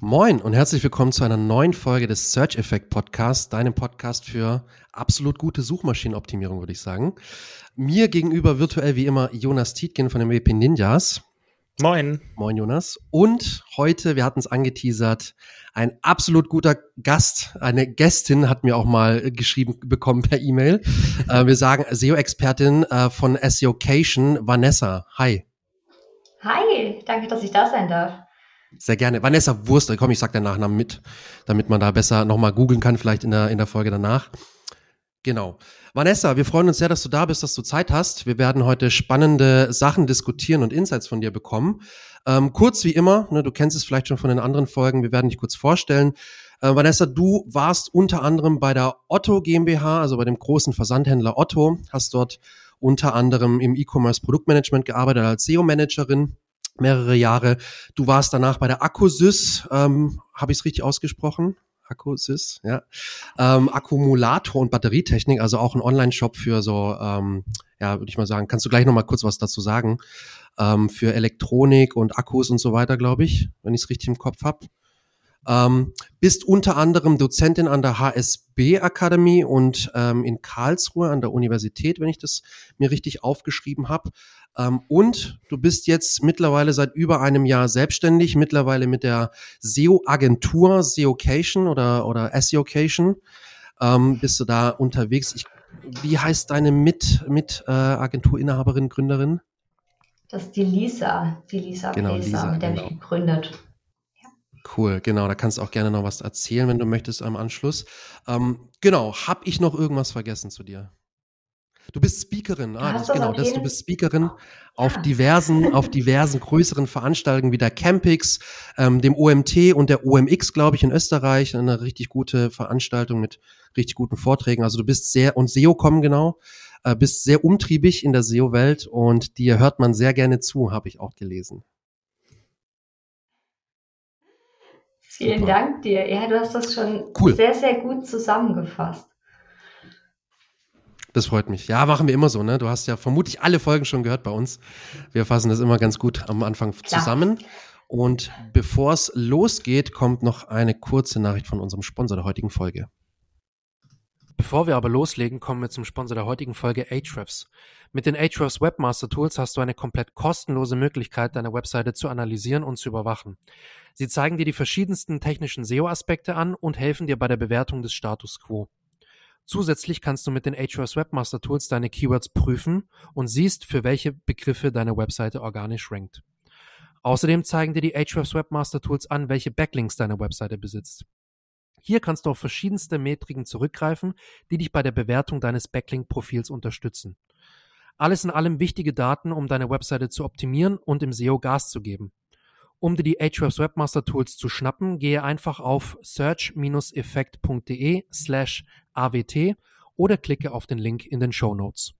Moin und herzlich willkommen zu einer neuen Folge des Search Effect Podcasts, deinem Podcast für absolut gute Suchmaschinenoptimierung, würde ich sagen. Mir gegenüber virtuell wie immer Jonas Tietgen von den WP Ninjas. Moin. Moin, Jonas. Und heute, wir hatten es angeteasert, ein absolut guter Gast, eine Gästin hat mir auch mal geschrieben bekommen per E-Mail. äh, wir sagen SEO-Expertin äh, von SEOcation, Vanessa. Hi. Hi, danke, dass ich da sein darf. Sehr gerne. Vanessa Wurst, komm, ich sag den Nachnamen mit, damit man da besser nochmal googeln kann, vielleicht in der, in der Folge danach. Genau. Vanessa, wir freuen uns sehr, dass du da bist, dass du Zeit hast. Wir werden heute spannende Sachen diskutieren und Insights von dir bekommen. Ähm, kurz wie immer, ne, du kennst es vielleicht schon von den anderen Folgen, wir werden dich kurz vorstellen. Äh, Vanessa, du warst unter anderem bei der Otto GmbH, also bei dem großen Versandhändler Otto, hast dort unter anderem im E-Commerce Produktmanagement gearbeitet als SEO-Managerin mehrere Jahre. Du warst danach bei der Accusys, ähm, habe ich es richtig ausgesprochen? Accusys, ja. Ähm, Akkumulator- und Batterietechnik, also auch ein Online-Shop für so, ähm, ja, würde ich mal sagen. Kannst du gleich noch mal kurz was dazu sagen? Ähm, für Elektronik und Akkus und so weiter, glaube ich, wenn ich es richtig im Kopf habe. Ähm, bist unter anderem Dozentin an der HSB Akademie und ähm, in Karlsruhe an der Universität, wenn ich das mir richtig aufgeschrieben habe. Ähm, und du bist jetzt mittlerweile seit über einem Jahr selbstständig, mittlerweile mit der SEO-Agentur SEOcation oder, oder SEOcation. Ähm, bist du da unterwegs? Ich, wie heißt deine mit, mit äh, Agenturinhaberin, Gründerin? Das ist die Lisa, die Lisa genau, Peser, Lisa, mit der genau. mich gegründet. Cool, genau. Da kannst du auch gerne noch was erzählen, wenn du möchtest am Anschluss. Ähm, genau, hab ich noch irgendwas vergessen zu dir? Du bist Speakerin, ah, das, genau, das, du bist Speakerin auf diversen, auf diversen größeren Veranstaltungen wie der Campix, ähm, dem OMT und der OMX, glaube ich, in Österreich. Eine richtig gute Veranstaltung mit richtig guten Vorträgen. Also du bist sehr, und SEO-Com genau, äh, bist sehr umtriebig in der SEO-Welt und dir hört man sehr gerne zu, habe ich auch gelesen. Vielen Super. Dank dir. Ja, du hast das schon Cool. sehr, sehr gut zusammengefasst. Das freut mich. Ja, machen wir immer so, ne? Du hast ja vermutlich alle Folgen schon gehört bei uns. Wir fassen das immer ganz gut am Anfang Klar. zusammen. Und bevor es losgeht, kommt noch eine kurze Nachricht von unserem Sponsor der heutigen Folge. Bevor wir aber loslegen, kommen wir zum Sponsor der heutigen Folge Ahrefs. Mit den Ahrefs Webmaster Tools hast du eine komplett kostenlose Möglichkeit, deine Webseite zu analysieren und zu überwachen. Sie zeigen dir die verschiedensten technischen SEO-Aspekte an und helfen dir bei der Bewertung des Status quo. Zusätzlich kannst du mit den Ahrefs Webmaster Tools deine Keywords prüfen und siehst, für welche Begriffe deine Webseite organisch rankt. Außerdem zeigen dir die Ahrefs Webmaster Tools an, welche Backlinks deine Webseite besitzt. Hier kannst du auf verschiedenste Metriken zurückgreifen, die dich bei der Bewertung deines Backlink-Profils unterstützen. Alles in allem wichtige Daten, um deine Webseite zu optimieren und im SEO Gas zu geben. Um dir die Ahrefs Webmaster Tools zu schnappen, gehe einfach auf search-effekt.de slash awt oder klicke auf den Link in den Show Notes.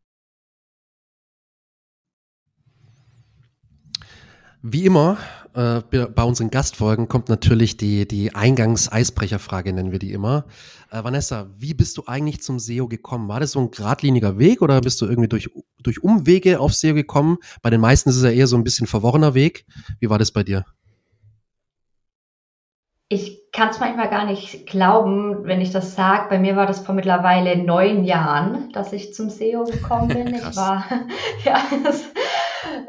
Wie immer, äh, bei unseren Gastfolgen kommt natürlich die, die Eingangs-Eisbrecherfrage, nennen wir die immer. Äh, Vanessa, wie bist du eigentlich zum SEO gekommen? War das so ein geradliniger Weg oder bist du irgendwie durch, durch Umwege auf SEO gekommen? Bei den meisten ist es ja eher so ein bisschen verworrener Weg. Wie war das bei dir? Ich kann es manchmal gar nicht glauben, wenn ich das sage. Bei mir war das vor mittlerweile neun Jahren, dass ich zum SEO gekommen bin. Ich war, ja, das,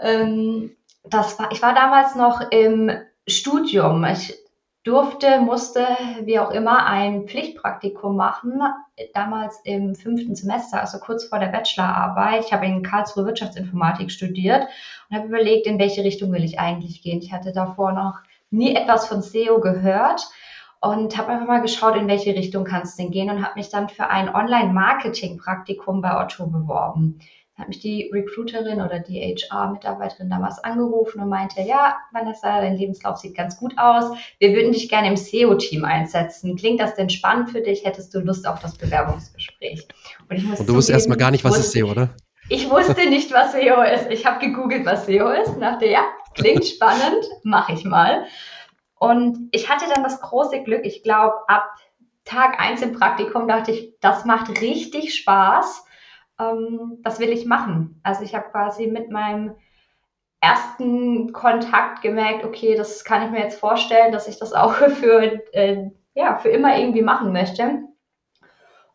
ähm, das war, ich war damals noch im Studium. Ich durfte, musste, wie auch immer, ein Pflichtpraktikum machen. Damals im fünften Semester, also kurz vor der Bachelorarbeit. Ich habe in Karlsruhe Wirtschaftsinformatik studiert und habe überlegt, in welche Richtung will ich eigentlich gehen. Ich hatte davor noch nie etwas von SEO gehört und habe einfach mal geschaut, in welche Richtung kann es denn gehen und habe mich dann für ein Online-Marketing-Praktikum bei Otto beworben. Hat mich die Recruiterin oder die HR-Mitarbeiterin damals angerufen und meinte, ja, Vanessa, dein Lebenslauf sieht ganz gut aus. Wir würden dich gerne im SEO-Team einsetzen. Klingt das denn spannend für dich? Hättest du Lust auf das Bewerbungsgespräch? Und du wusstest erstmal gar nicht, was ist SEO, oder? Ich wusste nicht, was SEO ist. Ich habe gegoogelt, was SEO ist und dachte, ja, klingt spannend, mache ich mal. Und ich hatte dann das große Glück, ich glaube, ab Tag eins im Praktikum dachte ich, das macht richtig Spaß. Ähm, das will ich machen. Also ich habe quasi mit meinem ersten Kontakt gemerkt, okay, das kann ich mir jetzt vorstellen, dass ich das auch für, äh, ja, für immer irgendwie machen möchte.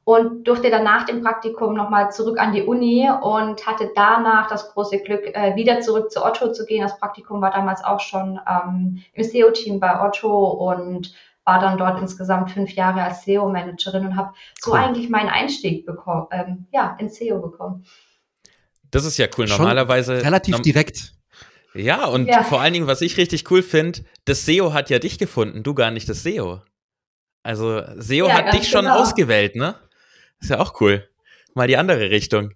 Und durfte dann nach dem Praktikum nochmal zurück an die Uni und hatte danach das große Glück, äh, wieder zurück zu Otto zu gehen. Das Praktikum war damals auch schon ähm, im SEO-Team bei Otto und war dann dort insgesamt fünf Jahre als SEO-Managerin und habe so cool. eigentlich meinen Einstieg bekommen, ähm, ja, in SEO bekommen. Das ist ja cool. Normalerweise. Schon relativ direkt. Ja, und ja. vor allen Dingen, was ich richtig cool finde, das SEO hat ja dich gefunden, du gar nicht das SEO. Also SEO ja, hat dich schon genau. ausgewählt, ne? Ist ja auch cool. Mal die andere Richtung.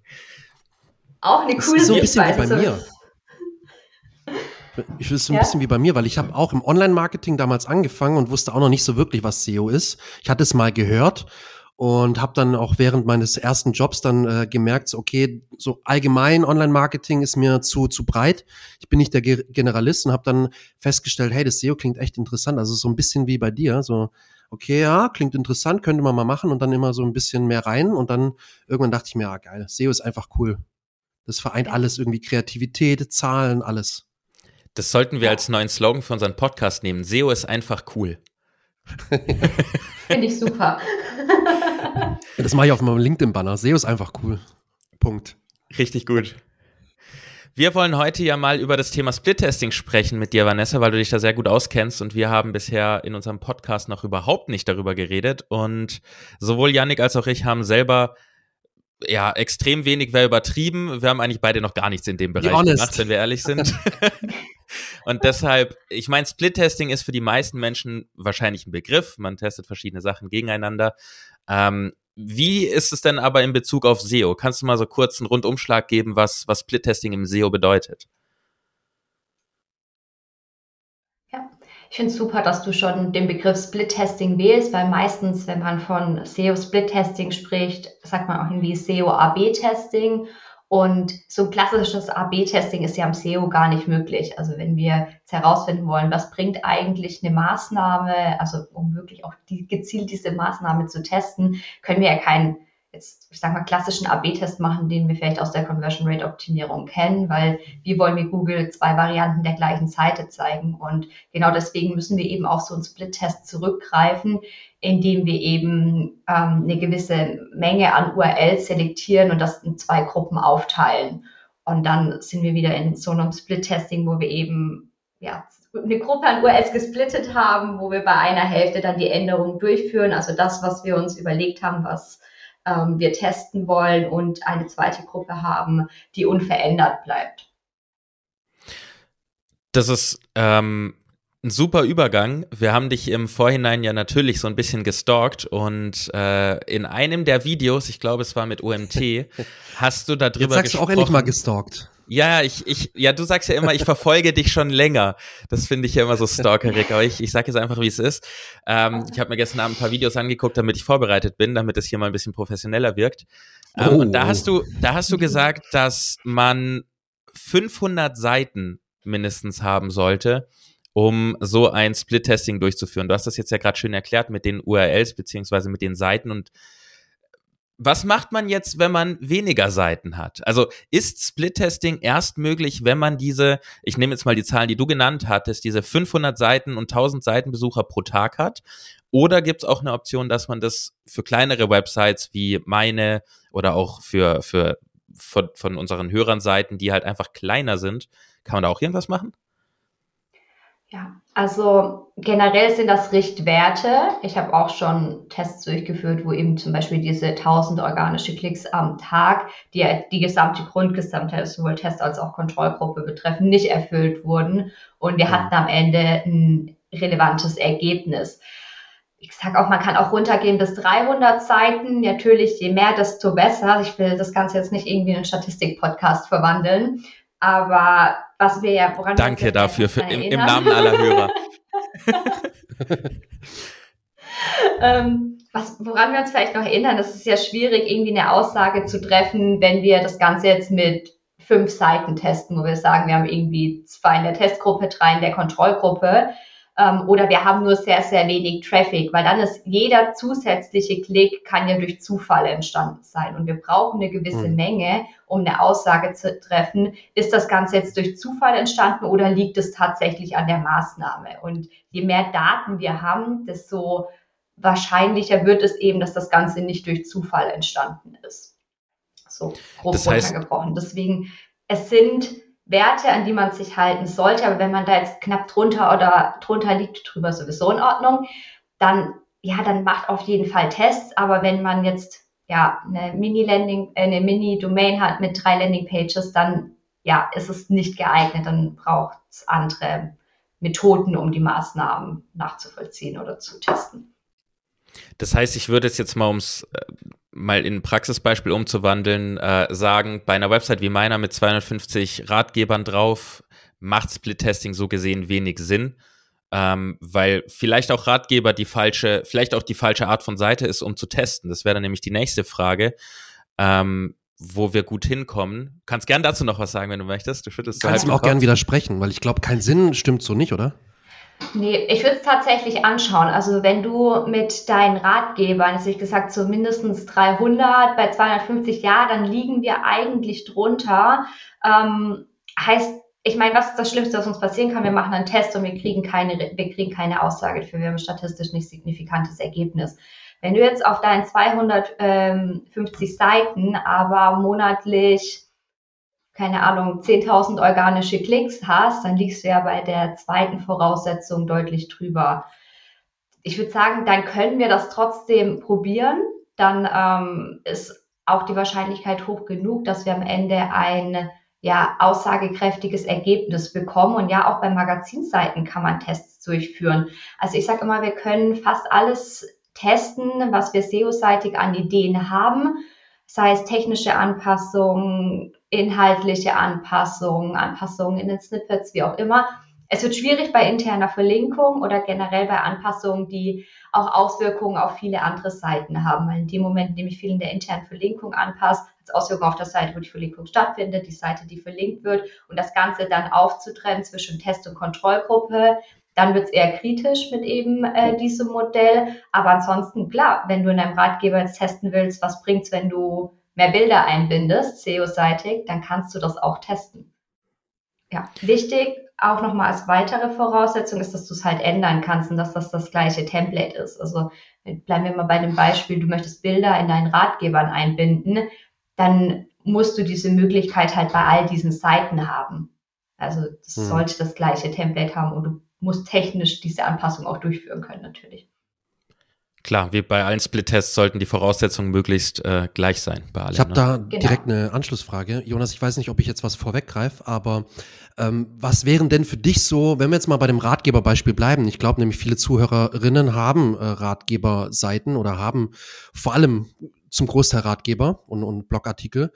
Auch eine coole so ein bisschen wie bei mir. Ich ist ein ja? bisschen wie bei mir, weil ich habe auch im Online-Marketing damals angefangen und wusste auch noch nicht so wirklich, was SEO ist. Ich hatte es mal gehört und habe dann auch während meines ersten Jobs dann äh, gemerkt, okay, so allgemein Online-Marketing ist mir zu zu breit. Ich bin nicht der Ge Generalist und habe dann festgestellt, hey, das SEO klingt echt interessant. Also so ein bisschen wie bei dir, so okay, ja, klingt interessant, könnte man mal machen und dann immer so ein bisschen mehr rein und dann irgendwann dachte ich mir, ah, geil, SEO ist einfach cool. Das vereint alles irgendwie Kreativität, Zahlen, alles. Das sollten wir als neuen Slogan für unseren Podcast nehmen. SEO ist einfach cool. Finde ich super. das mache ich auf meinem LinkedIn-Banner. SEO ist einfach cool. Punkt. Richtig gut. Wir wollen heute ja mal über das Thema Split-Testing sprechen mit dir, Vanessa, weil du dich da sehr gut auskennst und wir haben bisher in unserem Podcast noch überhaupt nicht darüber geredet und sowohl Yannick als auch ich haben selber ja, extrem wenig wäre übertrieben. Wir haben eigentlich beide noch gar nichts in dem Bereich gemacht, wenn wir ehrlich sind. und deshalb, ich meine, Split-Testing ist für die meisten Menschen wahrscheinlich ein Begriff. Man testet verschiedene Sachen gegeneinander. Ähm, wie ist es denn aber in Bezug auf SEO? Kannst du mal so kurz einen Rundumschlag geben, was, was Split-Testing im SEO bedeutet? Ja, ich finde es super, dass du schon den Begriff Split-Testing wählst, weil meistens, wenn man von SEO-Split-Testing spricht, sagt man auch irgendwie SEO-AB-Testing und so ein klassisches AB-Testing ist ja am SEO gar nicht möglich. Also wenn wir jetzt herausfinden wollen, was bringt eigentlich eine Maßnahme, also um wirklich auch die, gezielt diese Maßnahme zu testen, können wir ja keinen jetzt, ich sag mal, klassischen AB-Test machen, den wir vielleicht aus der Conversion Rate Optimierung kennen, weil wir wollen mit Google zwei Varianten der gleichen Seite zeigen. Und genau deswegen müssen wir eben auf so einen Split-Test zurückgreifen, indem wir eben ähm, eine gewisse Menge an URLs selektieren und das in zwei Gruppen aufteilen. Und dann sind wir wieder in so einem Split-Testing, wo wir eben ja, eine Gruppe an URLs gesplittet haben, wo wir bei einer Hälfte dann die Änderungen durchführen. Also das, was wir uns überlegt haben, was ähm, wir testen wollen und eine zweite Gruppe haben, die unverändert bleibt. Das ist ähm, ein super Übergang. Wir haben dich im Vorhinein ja natürlich so ein bisschen gestalkt und äh, in einem der Videos, ich glaube, es war mit OMT, hast du darüber gesprochen. Jetzt sagst du auch endlich mal gestalkt. Ja, ich, ich, ja, du sagst ja immer, ich verfolge dich schon länger. Das finde ich ja immer so stalkerig, aber ich, ich sage jetzt einfach, wie es ist. Ähm, ich habe mir gestern Abend ein paar Videos angeguckt, damit ich vorbereitet bin, damit es hier mal ein bisschen professioneller wirkt. Ähm, oh. Und da hast du, da hast du gesagt, dass man 500 Seiten mindestens haben sollte, um so ein Split-Testing durchzuführen. Du hast das jetzt ja gerade schön erklärt mit den URLs beziehungsweise mit den Seiten und was macht man jetzt, wenn man weniger Seiten hat? Also ist Split-Testing erst möglich, wenn man diese, ich nehme jetzt mal die Zahlen, die du genannt hattest, diese 500 Seiten und 1000 Seitenbesucher pro Tag hat? Oder gibt es auch eine Option, dass man das für kleinere Websites wie meine oder auch für, für von, von unseren Hörern Seiten, die halt einfach kleiner sind, kann man da auch irgendwas machen? Ja, also generell sind das Richtwerte. Ich habe auch schon Tests durchgeführt, wo eben zum Beispiel diese 1000 organische Klicks am Tag, die die gesamte Grundgesamtheit, sowohl Test als auch Kontrollgruppe betreffen, nicht erfüllt wurden. Und wir mhm. hatten am Ende ein relevantes Ergebnis. Ich sage auch, man kann auch runtergehen bis 300 Seiten. Natürlich, je mehr, desto besser. Ich will das Ganze jetzt nicht irgendwie in einen Statistik-Podcast verwandeln. Aber was wir ja, woran Danke dafür für, im, im, Namen aller Hörer. ähm, was, woran wir uns vielleicht noch erinnern, das ist ja schwierig, irgendwie eine Aussage zu treffen, wenn wir das Ganze jetzt mit fünf Seiten testen, wo wir sagen, wir haben irgendwie zwei in der Testgruppe, drei in der Kontrollgruppe. Ähm, oder wir haben nur sehr, sehr wenig Traffic, weil dann ist jeder zusätzliche Klick kann ja durch Zufall entstanden sein und wir brauchen eine gewisse mhm. Menge, um eine Aussage zu treffen. Ist das Ganze jetzt durch Zufall entstanden oder liegt es tatsächlich an der Maßnahme? Und je mehr Daten wir haben, desto wahrscheinlicher wird es eben, dass das Ganze nicht durch Zufall entstanden ist. So grob das heißt, runtergebrochen. Deswegen, es sind Werte, an die man sich halten sollte. Aber wenn man da jetzt knapp drunter oder drunter liegt, drüber sowieso in Ordnung, dann, ja, dann macht auf jeden Fall Tests. Aber wenn man jetzt, ja, eine Mini-Landing, äh, eine Mini-Domain hat mit drei Landing-Pages, dann, ja, ist es nicht geeignet. Dann braucht es andere Methoden, um die Maßnahmen nachzuvollziehen oder zu testen. Das heißt, ich würde es jetzt mal ums äh, mal in ein Praxisbeispiel umzuwandeln, äh, sagen, bei einer Website wie meiner mit 250 Ratgebern drauf macht Split-Testing so gesehen wenig Sinn, ähm, weil vielleicht auch Ratgeber die falsche, vielleicht auch die falsche Art von Seite ist, um zu testen. Das wäre dann nämlich die nächste Frage, ähm, wo wir gut hinkommen. Kannst gern dazu noch was sagen, wenn du möchtest. Du schüttelst Kannst du halt auch gern widersprechen, weil ich glaube, kein Sinn stimmt so nicht, oder? Nee, ich würde es tatsächlich anschauen. Also wenn du mit deinen Ratgebern, also ich gesagt, so mindestens 300, bei 250 ja, dann liegen wir eigentlich drunter. Ähm, heißt, ich meine, was ist das Schlimmste, was uns passieren kann? Wir machen einen Test und wir kriegen keine, wir kriegen keine Aussage dafür. Wir haben statistisch nicht signifikantes Ergebnis. Wenn du jetzt auf deinen 250 Seiten aber monatlich keine Ahnung, 10.000 organische Klicks hast, dann liegst du ja bei der zweiten Voraussetzung deutlich drüber. Ich würde sagen, dann können wir das trotzdem probieren. Dann ähm, ist auch die Wahrscheinlichkeit hoch genug, dass wir am Ende ein ja, aussagekräftiges Ergebnis bekommen. Und ja, auch bei Magazinseiten kann man Tests durchführen. Also ich sage immer, wir können fast alles testen, was wir SEO-seitig an Ideen haben sei es technische Anpassungen, inhaltliche Anpassungen, Anpassungen in den Snippets, wie auch immer. Es wird schwierig bei interner Verlinkung oder generell bei Anpassungen, die auch Auswirkungen auf viele andere Seiten haben. Weil in dem Moment, in dem ich viel in der internen Verlinkung anpasse, hat es Auswirkungen auf der Seite, wo die Verlinkung stattfindet, die Seite, die verlinkt wird und das Ganze dann aufzutrennen zwischen Test- und Kontrollgruppe, dann wird es eher kritisch mit eben äh, diesem Modell. Aber ansonsten, klar, wenn du in deinem Ratgeber jetzt testen willst, was bringt es, wenn du mehr Bilder einbindest, SEO-seitig, dann kannst du das auch testen. Ja, wichtig auch nochmal als weitere Voraussetzung ist, dass du es halt ändern kannst und dass das das gleiche Template ist. Also bleiben wir mal bei dem Beispiel, du möchtest Bilder in deinen Ratgebern einbinden, dann musst du diese Möglichkeit halt bei all diesen Seiten haben. Also das hm. sollte das gleiche Template haben und du muss technisch diese Anpassung auch durchführen können, natürlich. Klar, wie bei allen Split-Tests sollten die Voraussetzungen möglichst äh, gleich sein bei allen. Ich habe ne? da genau. direkt eine Anschlussfrage. Jonas, ich weiß nicht, ob ich jetzt was vorweggreife, aber ähm, was wären denn für dich so, wenn wir jetzt mal bei dem Ratgeberbeispiel bleiben? Ich glaube nämlich, viele Zuhörerinnen haben äh, Ratgeberseiten oder haben vor allem zum Großteil Ratgeber und, und Blogartikel.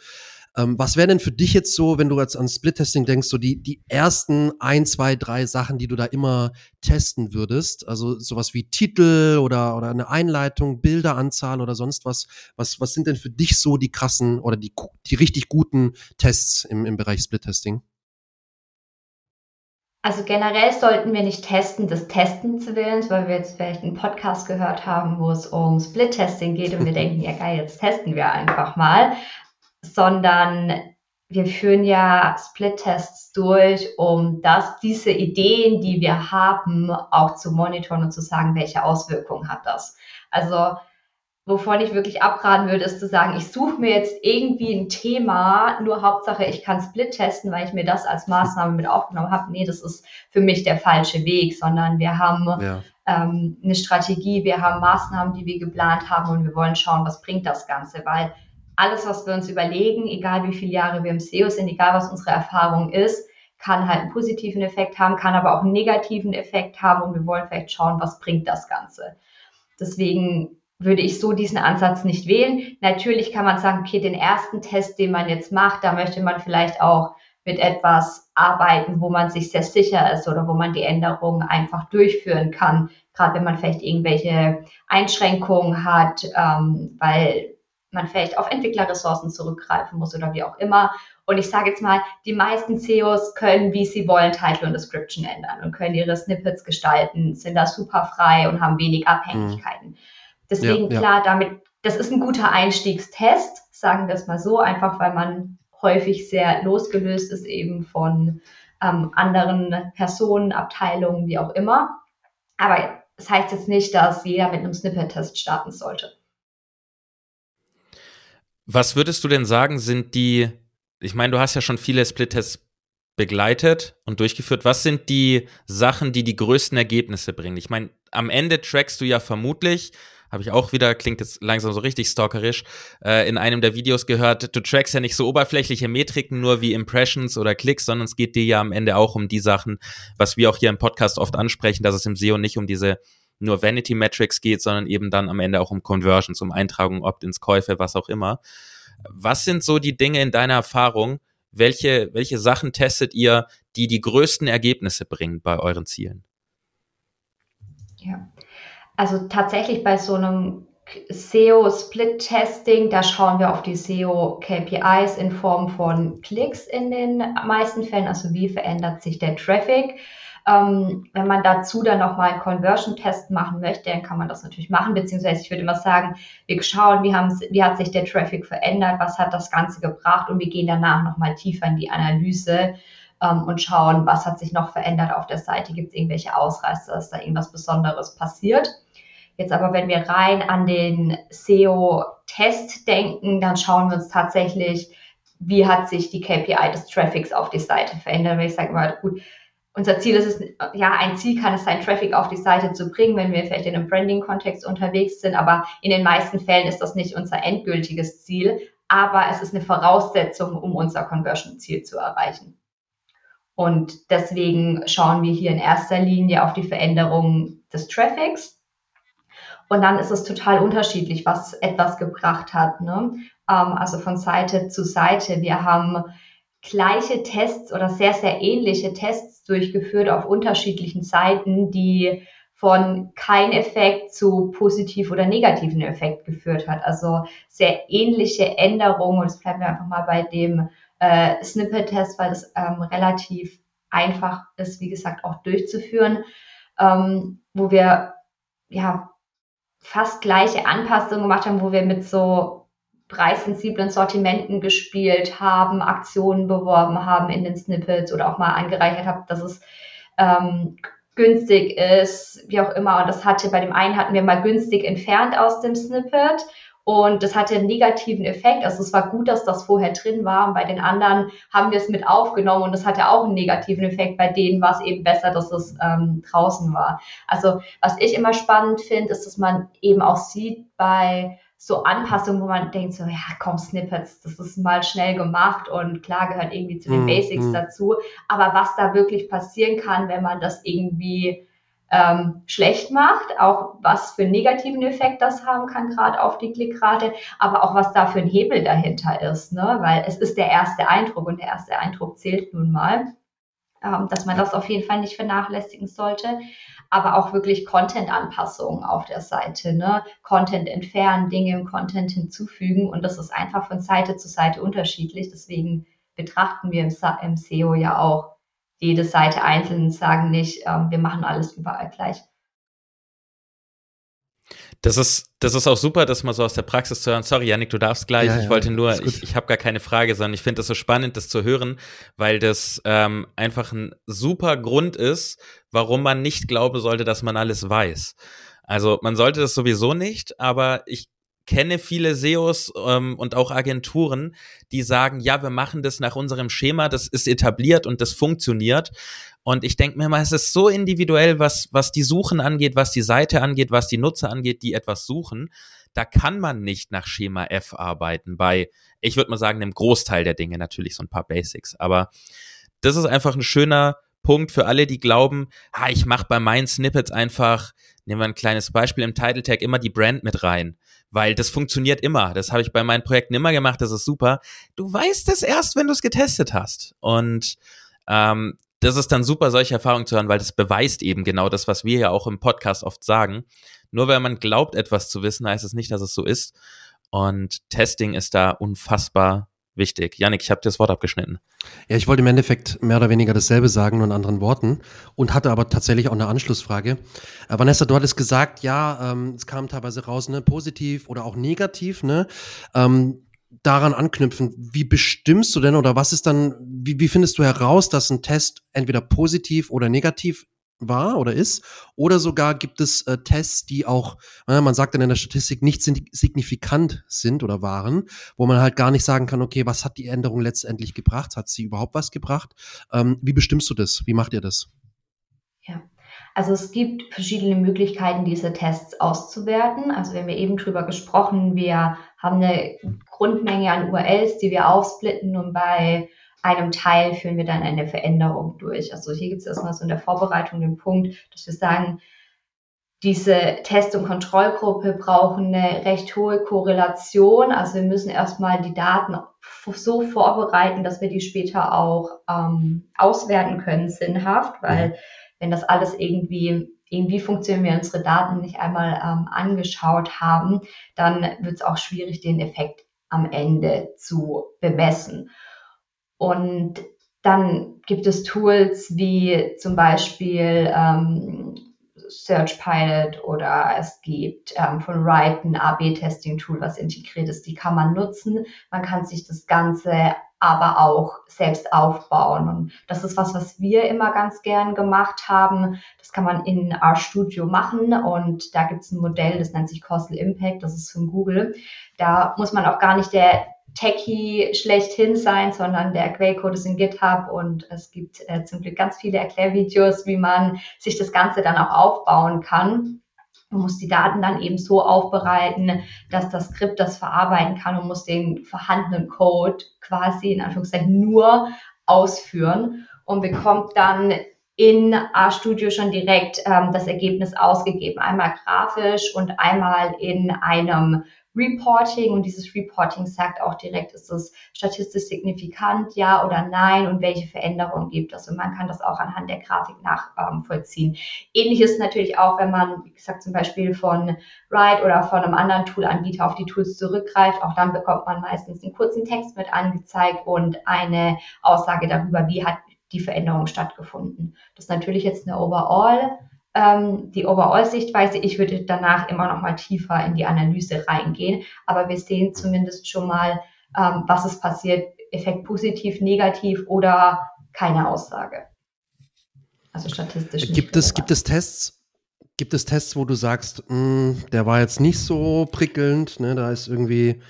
Ähm, was wäre denn für dich jetzt so, wenn du jetzt an Split-Testing denkst, so die, die ersten ein, zwei, drei Sachen, die du da immer testen würdest? Also sowas wie Titel oder, oder eine Einleitung, Bilderanzahl oder sonst was. Was, was sind denn für dich so die krassen oder die, die richtig guten Tests im, im Bereich Split-Testing? Also generell sollten wir nicht testen des Testens Willens, weil wir jetzt vielleicht einen Podcast gehört haben, wo es um Split-Testing geht und wir denken, ja geil, jetzt testen wir einfach mal sondern wir führen ja Split-Tests durch, um das, diese Ideen, die wir haben, auch zu monitoren und zu sagen, welche Auswirkungen hat das. Also wovon ich wirklich abraten würde, ist zu sagen, ich suche mir jetzt irgendwie ein Thema, nur Hauptsache, ich kann Split testen, weil ich mir das als Maßnahme mit aufgenommen habe. Nee, das ist für mich der falsche Weg, sondern wir haben ja. ähm, eine Strategie, wir haben Maßnahmen, die wir geplant haben und wir wollen schauen, was bringt das Ganze, weil alles, was wir uns überlegen, egal wie viele Jahre wir im SEO sind, egal was unsere Erfahrung ist, kann halt einen positiven Effekt haben, kann aber auch einen negativen Effekt haben und wir wollen vielleicht schauen, was bringt das Ganze. Deswegen würde ich so diesen Ansatz nicht wählen. Natürlich kann man sagen, okay, den ersten Test, den man jetzt macht, da möchte man vielleicht auch mit etwas arbeiten, wo man sich sehr sicher ist oder wo man die Änderungen einfach durchführen kann, gerade wenn man vielleicht irgendwelche Einschränkungen hat, ähm, weil man vielleicht auf Entwicklerressourcen zurückgreifen muss oder wie auch immer. Und ich sage jetzt mal, die meisten SEOs können, wie sie wollen, Title und Description ändern und können ihre Snippets gestalten, sind da super frei und haben wenig Abhängigkeiten. Mhm. Deswegen ja, klar, damit, das ist ein guter Einstiegstest, sagen wir es mal so, einfach weil man häufig sehr losgelöst ist eben von ähm, anderen Personen, Abteilungen, wie auch immer. Aber das heißt jetzt nicht, dass jeder mit einem Snippet-Test starten sollte. Was würdest du denn sagen, sind die, ich meine, du hast ja schon viele Split-Tests begleitet und durchgeführt. Was sind die Sachen, die die größten Ergebnisse bringen? Ich meine, am Ende trackst du ja vermutlich habe ich auch wieder, klingt jetzt langsam so richtig stalkerisch, äh, in einem der Videos gehört, du trackst ja nicht so oberflächliche Metriken nur wie Impressions oder Klicks, sondern es geht dir ja am Ende auch um die Sachen, was wir auch hier im Podcast oft ansprechen, dass es im SEO nicht um diese nur Vanity Metrics geht, sondern eben dann am Ende auch um Conversions, um Eintragung, Opt-ins, Käufe, was auch immer. Was sind so die Dinge in deiner Erfahrung, welche, welche Sachen testet ihr, die die größten Ergebnisse bringen bei euren Zielen? Ja, also tatsächlich bei so einem SEO-Split-Testing, da schauen wir auf die SEO-KPIs in Form von Klicks in den meisten Fällen, also wie verändert sich der Traffic. Ähm, wenn man dazu dann nochmal einen Conversion-Test machen möchte, dann kann man das natürlich machen, beziehungsweise ich würde immer sagen, wir schauen, wie, wie hat sich der Traffic verändert, was hat das Ganze gebracht und wir gehen danach nochmal tiefer in die Analyse ähm, und schauen, was hat sich noch verändert auf der Seite, gibt es irgendwelche Ausreißer, ist da irgendwas Besonderes passiert. Jetzt aber, wenn wir rein an den SEO-Test denken, dann schauen wir uns tatsächlich, wie hat sich die KPI des Traffics auf die Seite verändert. Weil ich sage gut, unser Ziel ist es, ja, ein Ziel kann es sein, Traffic auf die Seite zu bringen, wenn wir vielleicht in einem Branding-Kontext unterwegs sind, aber in den meisten Fällen ist das nicht unser endgültiges Ziel, aber es ist eine Voraussetzung, um unser Conversion-Ziel zu erreichen. Und deswegen schauen wir hier in erster Linie auf die Veränderung des Traffics. Und dann ist es total unterschiedlich, was etwas gebracht hat. Ne? Ähm, also von Seite zu Seite. Wir haben gleiche Tests oder sehr, sehr ähnliche Tests durchgeführt auf unterschiedlichen Seiten, die von kein Effekt zu positiv oder negativen Effekt geführt hat. Also sehr ähnliche Änderungen. Und es bleiben wir einfach mal bei dem äh, Snippet-Test, weil es ähm, relativ einfach ist, wie gesagt, auch durchzuführen, ähm, wo wir ja fast gleiche Anpassungen gemacht haben, wo wir mit so preissensiblen Sortimenten gespielt haben, Aktionen beworben haben in den Snippets oder auch mal angereichert haben, dass es ähm, günstig ist, wie auch immer. Und das hatte bei dem einen hatten wir mal günstig entfernt aus dem Snippet und das hatte einen negativen Effekt. Also es war gut, dass das vorher drin war. Und bei den anderen haben wir es mit aufgenommen und das hatte auch einen negativen Effekt. Bei denen war es eben besser, dass es ähm, draußen war. Also was ich immer spannend finde, ist, dass man eben auch sieht bei so Anpassungen, wo man denkt so, ja, komm, Snippets, das ist mal schnell gemacht und klar gehört irgendwie zu den mhm. Basics mhm. dazu. Aber was da wirklich passieren kann, wenn man das irgendwie ähm, schlecht macht, auch was für einen negativen Effekt das haben kann, gerade auf die Klickrate, aber auch was da für ein Hebel dahinter ist, ne? weil es ist der erste Eindruck und der erste Eindruck zählt nun mal, ähm, dass man das auf jeden Fall nicht vernachlässigen sollte, aber auch wirklich Content-Anpassungen auf der Seite, ne? Content entfernen, Dinge im Content hinzufügen und das ist einfach von Seite zu Seite unterschiedlich, deswegen betrachten wir im, im SEO ja auch jede Seite einzeln sagen nicht, ähm, wir machen alles überall gleich. Das ist, das ist auch super, das mal so aus der Praxis zu hören. Sorry, Janik, du darfst gleich. Ja, ich ja, wollte nur, ich, ich habe gar keine Frage, sondern ich finde das so spannend, das zu hören, weil das ähm, einfach ein super Grund ist, warum man nicht glauben sollte, dass man alles weiß. Also man sollte das sowieso nicht, aber ich kenne viele SEOs ähm, und auch Agenturen, die sagen, ja, wir machen das nach unserem Schema, das ist etabliert und das funktioniert. Und ich denke mir mal, es ist so individuell, was, was die Suchen angeht, was die Seite angeht, was die Nutzer angeht, die etwas suchen. Da kann man nicht nach Schema F arbeiten bei, ich würde mal sagen, einem Großteil der Dinge, natürlich so ein paar Basics. Aber das ist einfach ein schöner Punkt für alle, die glauben, ha, ich mache bei meinen Snippets einfach, nehmen wir ein kleines Beispiel im Title Tag, immer die Brand mit rein weil das funktioniert immer. Das habe ich bei meinen Projekten immer gemacht, das ist super. Du weißt es erst, wenn du es getestet hast. Und ähm, das ist dann super, solche Erfahrungen zu hören, weil das beweist eben genau das, was wir ja auch im Podcast oft sagen. Nur weil man glaubt, etwas zu wissen, heißt es nicht, dass es so ist. Und Testing ist da unfassbar wichtig. Janik, ich habe dir das Wort abgeschnitten. Ja, ich wollte im Endeffekt mehr oder weniger dasselbe sagen, nur in anderen Worten und hatte aber tatsächlich auch eine Anschlussfrage. Äh, Vanessa, du hattest gesagt, ja, ähm, es kam teilweise raus, ne, positiv oder auch negativ, ne? Ähm, daran anknüpfen, wie bestimmst du denn oder was ist dann, wie, wie findest du heraus, dass ein Test entweder positiv oder negativ war oder ist. Oder sogar gibt es äh, Tests, die auch, äh, man sagt dann in der Statistik, nicht signifikant sind oder waren, wo man halt gar nicht sagen kann, okay, was hat die Änderung letztendlich gebracht? Hat sie überhaupt was gebracht? Ähm, wie bestimmst du das? Wie macht ihr das? Also es gibt verschiedene Möglichkeiten, diese Tests auszuwerten. Also wir haben ja eben drüber gesprochen, wir haben eine Grundmenge an URLs, die wir aufsplitten und bei einem Teil führen wir dann eine Veränderung durch. Also hier gibt es erstmal so in der Vorbereitung den Punkt, dass wir sagen, diese Test- und Kontrollgruppe brauchen eine recht hohe Korrelation. Also wir müssen erstmal die Daten so vorbereiten, dass wir die später auch ähm, auswerten können, sinnhaft, weil. Wenn das alles irgendwie irgendwie funktionieren wir unsere Daten nicht einmal ähm, angeschaut haben, dann wird es auch schwierig, den Effekt am Ende zu bemessen. Und dann gibt es Tools wie zum Beispiel ähm, Search Pilot oder es gibt ähm, von Write ein AB-Testing-Tool, was integriert ist. Die kann man nutzen. Man kann sich das Ganze aber auch selbst aufbauen. Und das ist was, was wir immer ganz gern gemacht haben. Das kann man in RStudio machen und da gibt es ein Modell, das nennt sich Causal Impact, das ist von Google. Da muss man auch gar nicht der Techie schlechthin sein, sondern der Quellcode ist in GitHub und es gibt äh, zum Glück ganz viele Erklärvideos, wie man sich das Ganze dann auch aufbauen kann. Man muss die Daten dann eben so aufbereiten, dass das Skript das verarbeiten kann und muss den vorhandenen Code quasi in Anführungszeichen nur ausführen und bekommt dann in RStudio schon direkt ähm, das Ergebnis ausgegeben. Einmal grafisch und einmal in einem Reporting und dieses Reporting sagt auch direkt, ist es statistisch signifikant, ja oder nein und welche Veränderungen gibt es. Und man kann das auch anhand der Grafik nachvollziehen. Ähm, Ähnlich ist natürlich auch, wenn man, wie gesagt, zum Beispiel von Ride oder von einem anderen Toolanbieter auf die Tools zurückgreift. Auch dann bekommt man meistens einen kurzen Text mit angezeigt und eine Aussage darüber, wie hat die Veränderung stattgefunden. Das ist natürlich jetzt eine Overall ähm, die Overall-Sichtweise. Ich würde danach immer noch mal tiefer in die Analyse reingehen, aber wir sehen zumindest schon mal, ähm, was ist passiert, Effekt positiv, negativ oder keine Aussage. Also statistisch. Gibt es, gibt es Tests? Gibt es Tests, wo du sagst, mh, hm, der war jetzt nicht so prickelnd, ne, da ist irgendwie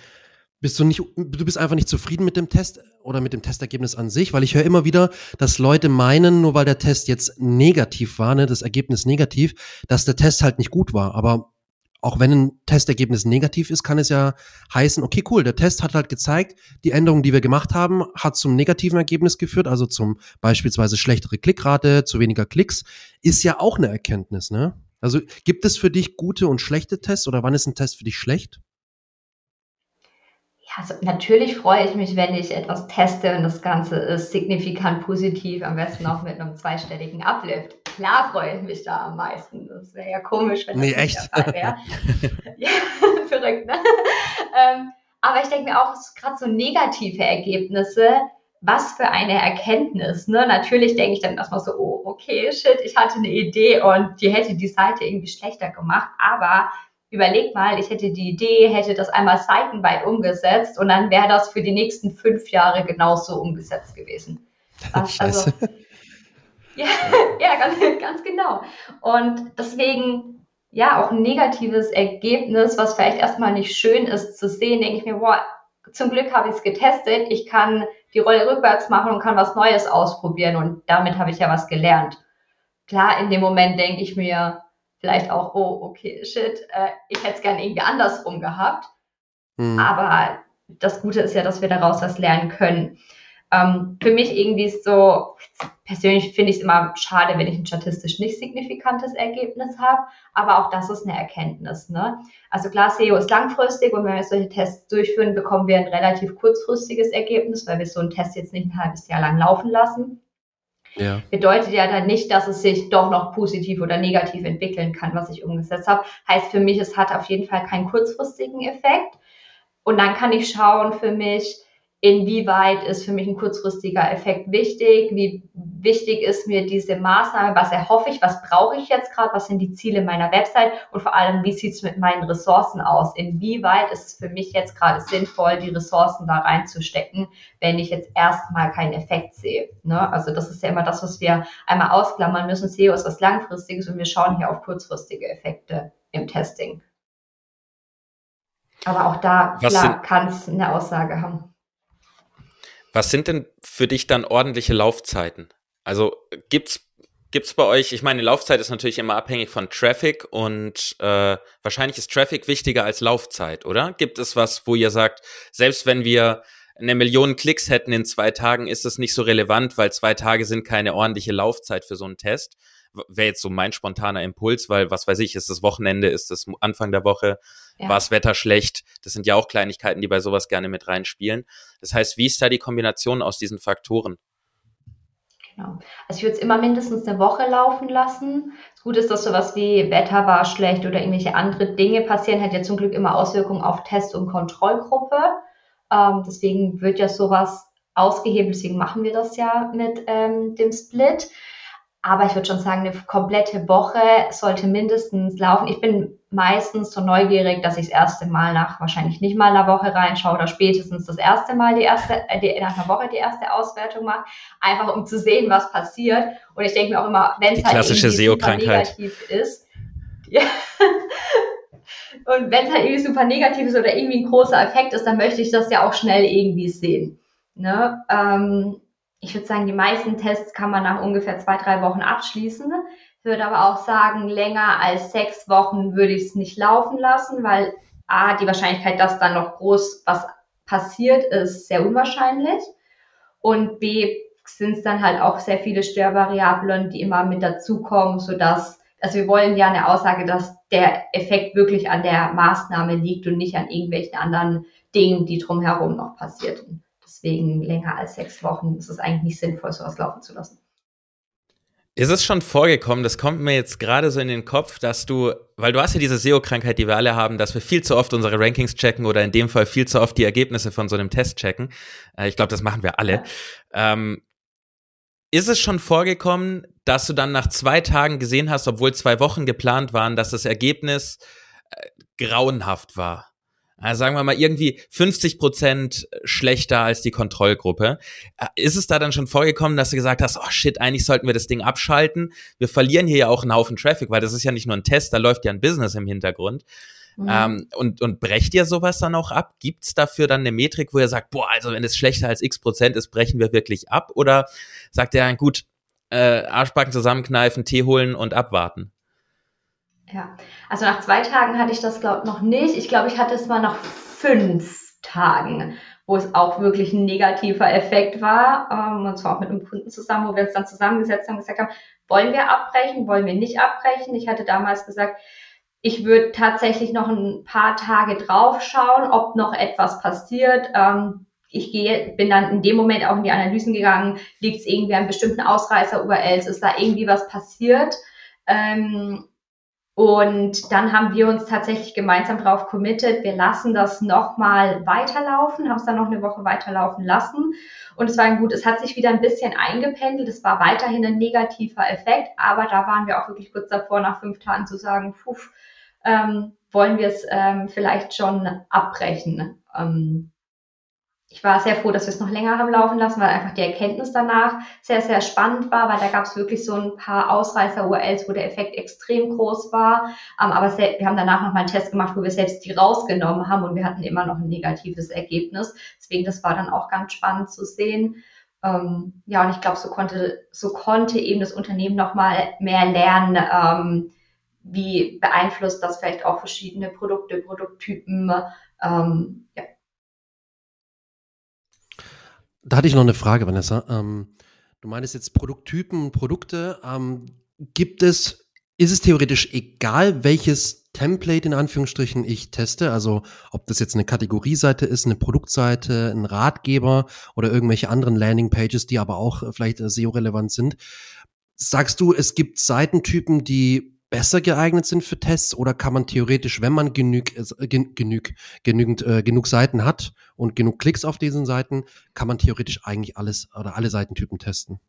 bist du nicht, du bist einfach nicht zufrieden mit dem Test oder mit dem Testergebnis an sich, weil ich höre immer wieder, dass Leute meinen, nur weil der Test jetzt negativ war, ne, das Ergebnis negativ, dass der Test halt nicht gut war. Aber auch wenn ein Testergebnis negativ ist, kann es ja heißen, okay, cool, der Test hat halt gezeigt, die Änderung, die wir gemacht haben, hat zum negativen Ergebnis geführt, also zum beispielsweise schlechtere Klickrate, zu weniger Klicks, ist ja auch eine Erkenntnis, ne? Also gibt es für dich gute und schlechte Tests oder wann ist ein Test für dich schlecht? Also natürlich freue ich mich, wenn ich etwas teste und das Ganze ist signifikant positiv, am besten auch mit einem zweistelligen Uplift. Klar freue ich mich da am meisten. Das wäre ja komisch, wenn das nee, nicht echt? der Fall wäre. ja, verrückt, ne? Ähm, aber ich denke mir auch, gerade so negative Ergebnisse, was für eine Erkenntnis. Ne? Natürlich denke ich dann erstmal so, oh, okay, shit, ich hatte eine Idee und die hätte die Seite irgendwie schlechter gemacht, aber überleg mal, ich hätte die Idee, hätte das einmal seitenweit umgesetzt und dann wäre das für die nächsten fünf Jahre genauso umgesetzt gewesen. Also, ja, ja ganz, ganz genau. Und deswegen, ja, auch ein negatives Ergebnis, was vielleicht erstmal nicht schön ist zu sehen, denke ich mir, boah, zum Glück habe ich es getestet. Ich kann die Rolle rückwärts machen und kann was Neues ausprobieren und damit habe ich ja was gelernt. Klar, in dem Moment denke ich mir, vielleicht auch, oh, okay, shit, äh, ich hätte es gerne irgendwie andersrum gehabt. Mhm. Aber das Gute ist ja, dass wir daraus was lernen können. Ähm, für mich irgendwie ist so, persönlich finde ich es immer schade, wenn ich ein statistisch nicht signifikantes Ergebnis habe, aber auch das ist eine Erkenntnis. Ne? Also klar, SEO ist langfristig und wenn wir solche Tests durchführen, bekommen wir ein relativ kurzfristiges Ergebnis, weil wir so einen Test jetzt nicht ein halbes Jahr lang laufen lassen. Ja. Bedeutet ja dann nicht, dass es sich doch noch positiv oder negativ entwickeln kann, was ich umgesetzt habe. Heißt für mich, es hat auf jeden Fall keinen kurzfristigen Effekt. Und dann kann ich schauen für mich, inwieweit ist für mich ein kurzfristiger Effekt wichtig, wie wichtig ist mir diese Maßnahme, was erhoffe ich, was brauche ich jetzt gerade, was sind die Ziele meiner Website und vor allem, wie sieht es mit meinen Ressourcen aus, inwieweit ist es für mich jetzt gerade sinnvoll, die Ressourcen da reinzustecken, wenn ich jetzt erstmal keinen Effekt sehe. Ne? Also das ist ja immer das, was wir einmal ausklammern müssen. SEO ist was Langfristiges und wir schauen hier auf kurzfristige Effekte im Testing. Aber auch da, klar, kann es eine Aussage haben. Was sind denn für dich dann ordentliche Laufzeiten? Also gibt's gibt's bei euch, ich meine, Laufzeit ist natürlich immer abhängig von Traffic und äh, wahrscheinlich ist Traffic wichtiger als Laufzeit, oder? Gibt es was, wo ihr sagt, selbst wenn wir eine Million Klicks hätten in zwei Tagen, ist es nicht so relevant, weil zwei Tage sind keine ordentliche Laufzeit für so einen Test? Wäre jetzt so mein spontaner Impuls, weil was weiß ich, ist das Wochenende, ist das Anfang der Woche, ja. war das Wetter schlecht? Das sind ja auch Kleinigkeiten, die bei sowas gerne mit reinspielen. Das heißt, wie ist da die Kombination aus diesen Faktoren? Genau. Also ich würde es immer mindestens eine Woche laufen lassen. Das Gute ist, dass sowas wie Wetter war schlecht oder irgendwelche andere Dinge passieren, hat ja zum Glück immer Auswirkungen auf Test- und Kontrollgruppe. Ähm, deswegen wird ja sowas ausgehebelt, deswegen machen wir das ja mit ähm, dem Split. Aber ich würde schon sagen, eine komplette Woche sollte mindestens laufen. Ich bin meistens so neugierig, dass ich das erste Mal nach wahrscheinlich nicht mal einer Woche reinschaue oder spätestens das erste Mal die erste, äh, die, nach einer Woche die erste Auswertung mache, einfach um zu sehen, was passiert. Und ich denke mir auch immer, wenn es halt super negativ ist, ja, und wenn es halt irgendwie super negativ ist oder irgendwie ein großer Effekt ist, dann möchte ich das ja auch schnell irgendwie sehen. Ne? Ähm, ich würde sagen, die meisten Tests kann man nach ungefähr zwei, drei Wochen abschließen. Ich würde aber auch sagen, länger als sechs Wochen würde ich es nicht laufen lassen, weil A, die Wahrscheinlichkeit, dass dann noch groß was passiert, ist sehr unwahrscheinlich. Und B, sind es dann halt auch sehr viele Störvariablen, die immer mit dazukommen, sodass, also wir wollen ja eine Aussage, dass der Effekt wirklich an der Maßnahme liegt und nicht an irgendwelchen anderen Dingen, die drumherum noch passierten. Deswegen länger als sechs Wochen ist es eigentlich nicht sinnvoll, sowas laufen zu lassen. Ist es schon vorgekommen, das kommt mir jetzt gerade so in den Kopf, dass du, weil du hast ja diese SEO-Krankheit, die wir alle haben, dass wir viel zu oft unsere Rankings checken oder in dem Fall viel zu oft die Ergebnisse von so einem Test checken. Äh, ich glaube, das machen wir alle. Ja. Ähm, ist es schon vorgekommen, dass du dann nach zwei Tagen gesehen hast, obwohl zwei Wochen geplant waren, dass das Ergebnis äh, grauenhaft war? Also sagen wir mal irgendwie 50 Prozent schlechter als die Kontrollgruppe. Äh, ist es da dann schon vorgekommen, dass du gesagt hast, oh shit, eigentlich sollten wir das Ding abschalten? Wir verlieren hier ja auch einen Haufen Traffic, weil das ist ja nicht nur ein Test, da läuft ja ein Business im Hintergrund. Mhm. Ähm, und, und brecht ihr sowas dann auch ab? Gibt's dafür dann eine Metrik, wo ihr sagt, boah, also wenn es schlechter als x Prozent ist, brechen wir wirklich ab? Oder sagt ihr, gut, äh, Arschbacken zusammenkneifen, Tee holen und abwarten? Ja, also nach zwei Tagen hatte ich das, glaube ich, noch nicht. Ich glaube, ich hatte es mal nach fünf Tagen, wo es auch wirklich ein negativer Effekt war. Ähm, und zwar auch mit einem Kunden zusammen, wo wir uns dann zusammengesetzt haben und gesagt haben, wollen wir abbrechen, wollen wir nicht abbrechen? Ich hatte damals gesagt, ich würde tatsächlich noch ein paar Tage drauf schauen, ob noch etwas passiert. Ähm, ich gehe, bin dann in dem Moment auch in die Analysen gegangen, liegt es irgendwie an bestimmten Ausreißer-URLs, ist da irgendwie was passiert? Ähm, und dann haben wir uns tatsächlich gemeinsam darauf committed, wir lassen das nochmal weiterlaufen, haben es dann noch eine Woche weiterlaufen lassen. Und es war gut, es hat sich wieder ein bisschen eingependelt, es war weiterhin ein negativer Effekt, aber da waren wir auch wirklich kurz davor, nach fünf Tagen zu sagen, puh, ähm, wollen wir es ähm, vielleicht schon abbrechen. Ähm, ich war sehr froh, dass wir es noch länger haben laufen lassen, weil einfach die Erkenntnis danach sehr, sehr spannend war, weil da gab es wirklich so ein paar Ausreißer-URLs, wo der Effekt extrem groß war. Ähm, aber wir haben danach nochmal einen Test gemacht, wo wir selbst die rausgenommen haben und wir hatten immer noch ein negatives Ergebnis. Deswegen, das war dann auch ganz spannend zu sehen. Ähm, ja, und ich glaube, so konnte, so konnte eben das Unternehmen nochmal mehr lernen, ähm, wie beeinflusst das vielleicht auch verschiedene Produkte, Produkttypen. Ähm, ja, da hatte ich noch eine Frage, Vanessa. Ähm, du meinst jetzt Produkttypen, Produkte. Ähm, gibt es, ist es theoretisch egal, welches Template in Anführungsstrichen ich teste? Also ob das jetzt eine Kategorieseite ist, eine Produktseite, ein Ratgeber oder irgendwelche anderen Landingpages, die aber auch vielleicht SEO-relevant sind. Sagst du, es gibt Seitentypen, die besser geeignet sind für Tests oder kann man theoretisch, wenn man genüg, äh, genüg, genügend, äh, genug Seiten hat und genug Klicks auf diesen Seiten, kann man theoretisch eigentlich alles oder alle Seitentypen testen?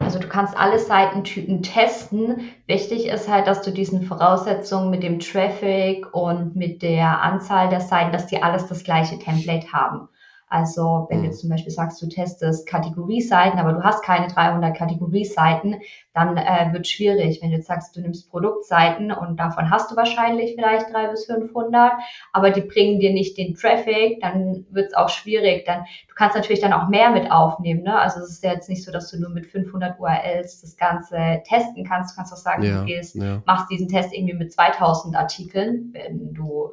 Also du kannst alle Seitentypen testen. Wichtig ist halt, dass du diesen Voraussetzungen mit dem Traffic und mit der Anzahl der Seiten, dass die alles das gleiche Template haben. Also wenn du mhm. zum Beispiel sagst, du testest Kategorieseiten, aber du hast keine 300 Kategorieseiten, dann äh, wird schwierig. Wenn du jetzt sagst, du nimmst Produktseiten und davon hast du wahrscheinlich vielleicht 300 bis 500, aber die bringen dir nicht den Traffic, dann wird es auch schwierig. Dann, du kannst natürlich dann auch mehr mit aufnehmen. Ne? Also es ist ja jetzt nicht so, dass du nur mit 500 URLs das Ganze testen kannst. Du kannst auch sagen, ja, du gehst, ja. machst diesen Test irgendwie mit 2000 Artikeln, wenn du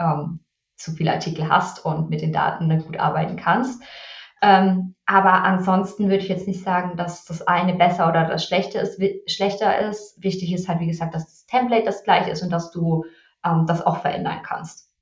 ähm, zu viele Artikel hast und mit den Daten gut arbeiten kannst. Ähm, aber ansonsten würde ich jetzt nicht sagen, dass das eine besser oder das schlechte ist, schlechter ist. Wichtig ist halt, wie gesagt, dass das Template das gleiche ist und dass du ähm, das auch verändern kannst.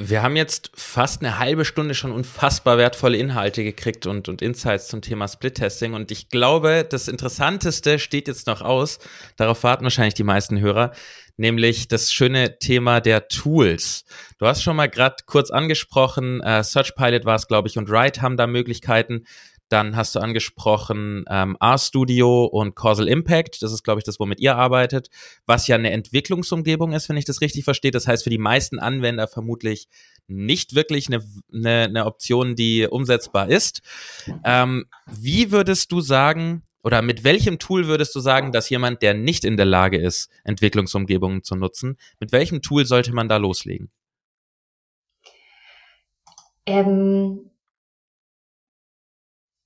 Wir haben jetzt fast eine halbe Stunde schon unfassbar wertvolle Inhalte gekriegt und, und Insights zum Thema Split-Testing. Und ich glaube, das Interessanteste steht jetzt noch aus. Darauf warten wahrscheinlich die meisten Hörer nämlich das schöne Thema der Tools. Du hast schon mal gerade kurz angesprochen, äh, Search Pilot war es, glaube ich, und Write haben da Möglichkeiten. Dann hast du angesprochen ähm, RStudio und Causal Impact. Das ist, glaube ich, das, womit ihr arbeitet, was ja eine Entwicklungsumgebung ist, wenn ich das richtig verstehe. Das heißt, für die meisten Anwender vermutlich nicht wirklich eine, eine, eine Option, die umsetzbar ist. Ähm, wie würdest du sagen, oder mit welchem Tool würdest du sagen, dass jemand, der nicht in der Lage ist, Entwicklungsumgebungen zu nutzen, mit welchem Tool sollte man da loslegen? Ähm,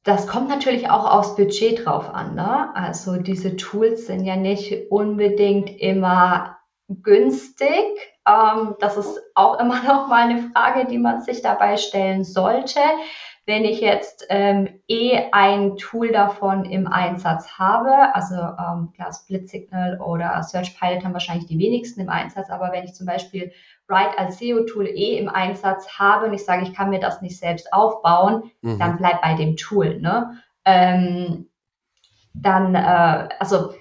das kommt natürlich auch aufs Budget drauf an. Ne? Also diese Tools sind ja nicht unbedingt immer günstig. Ähm, das ist auch immer noch mal eine Frage, die man sich dabei stellen sollte. Wenn ich jetzt ähm, eh ein Tool davon im Einsatz habe, also ähm, klar, Split Signal oder Search Pilot haben wahrscheinlich die wenigsten im Einsatz, aber wenn ich zum Beispiel Write als SEO-Tool eh im Einsatz habe und ich sage, ich kann mir das nicht selbst aufbauen, mhm. dann bleib bei dem Tool. Ne? Ähm, dann, äh, also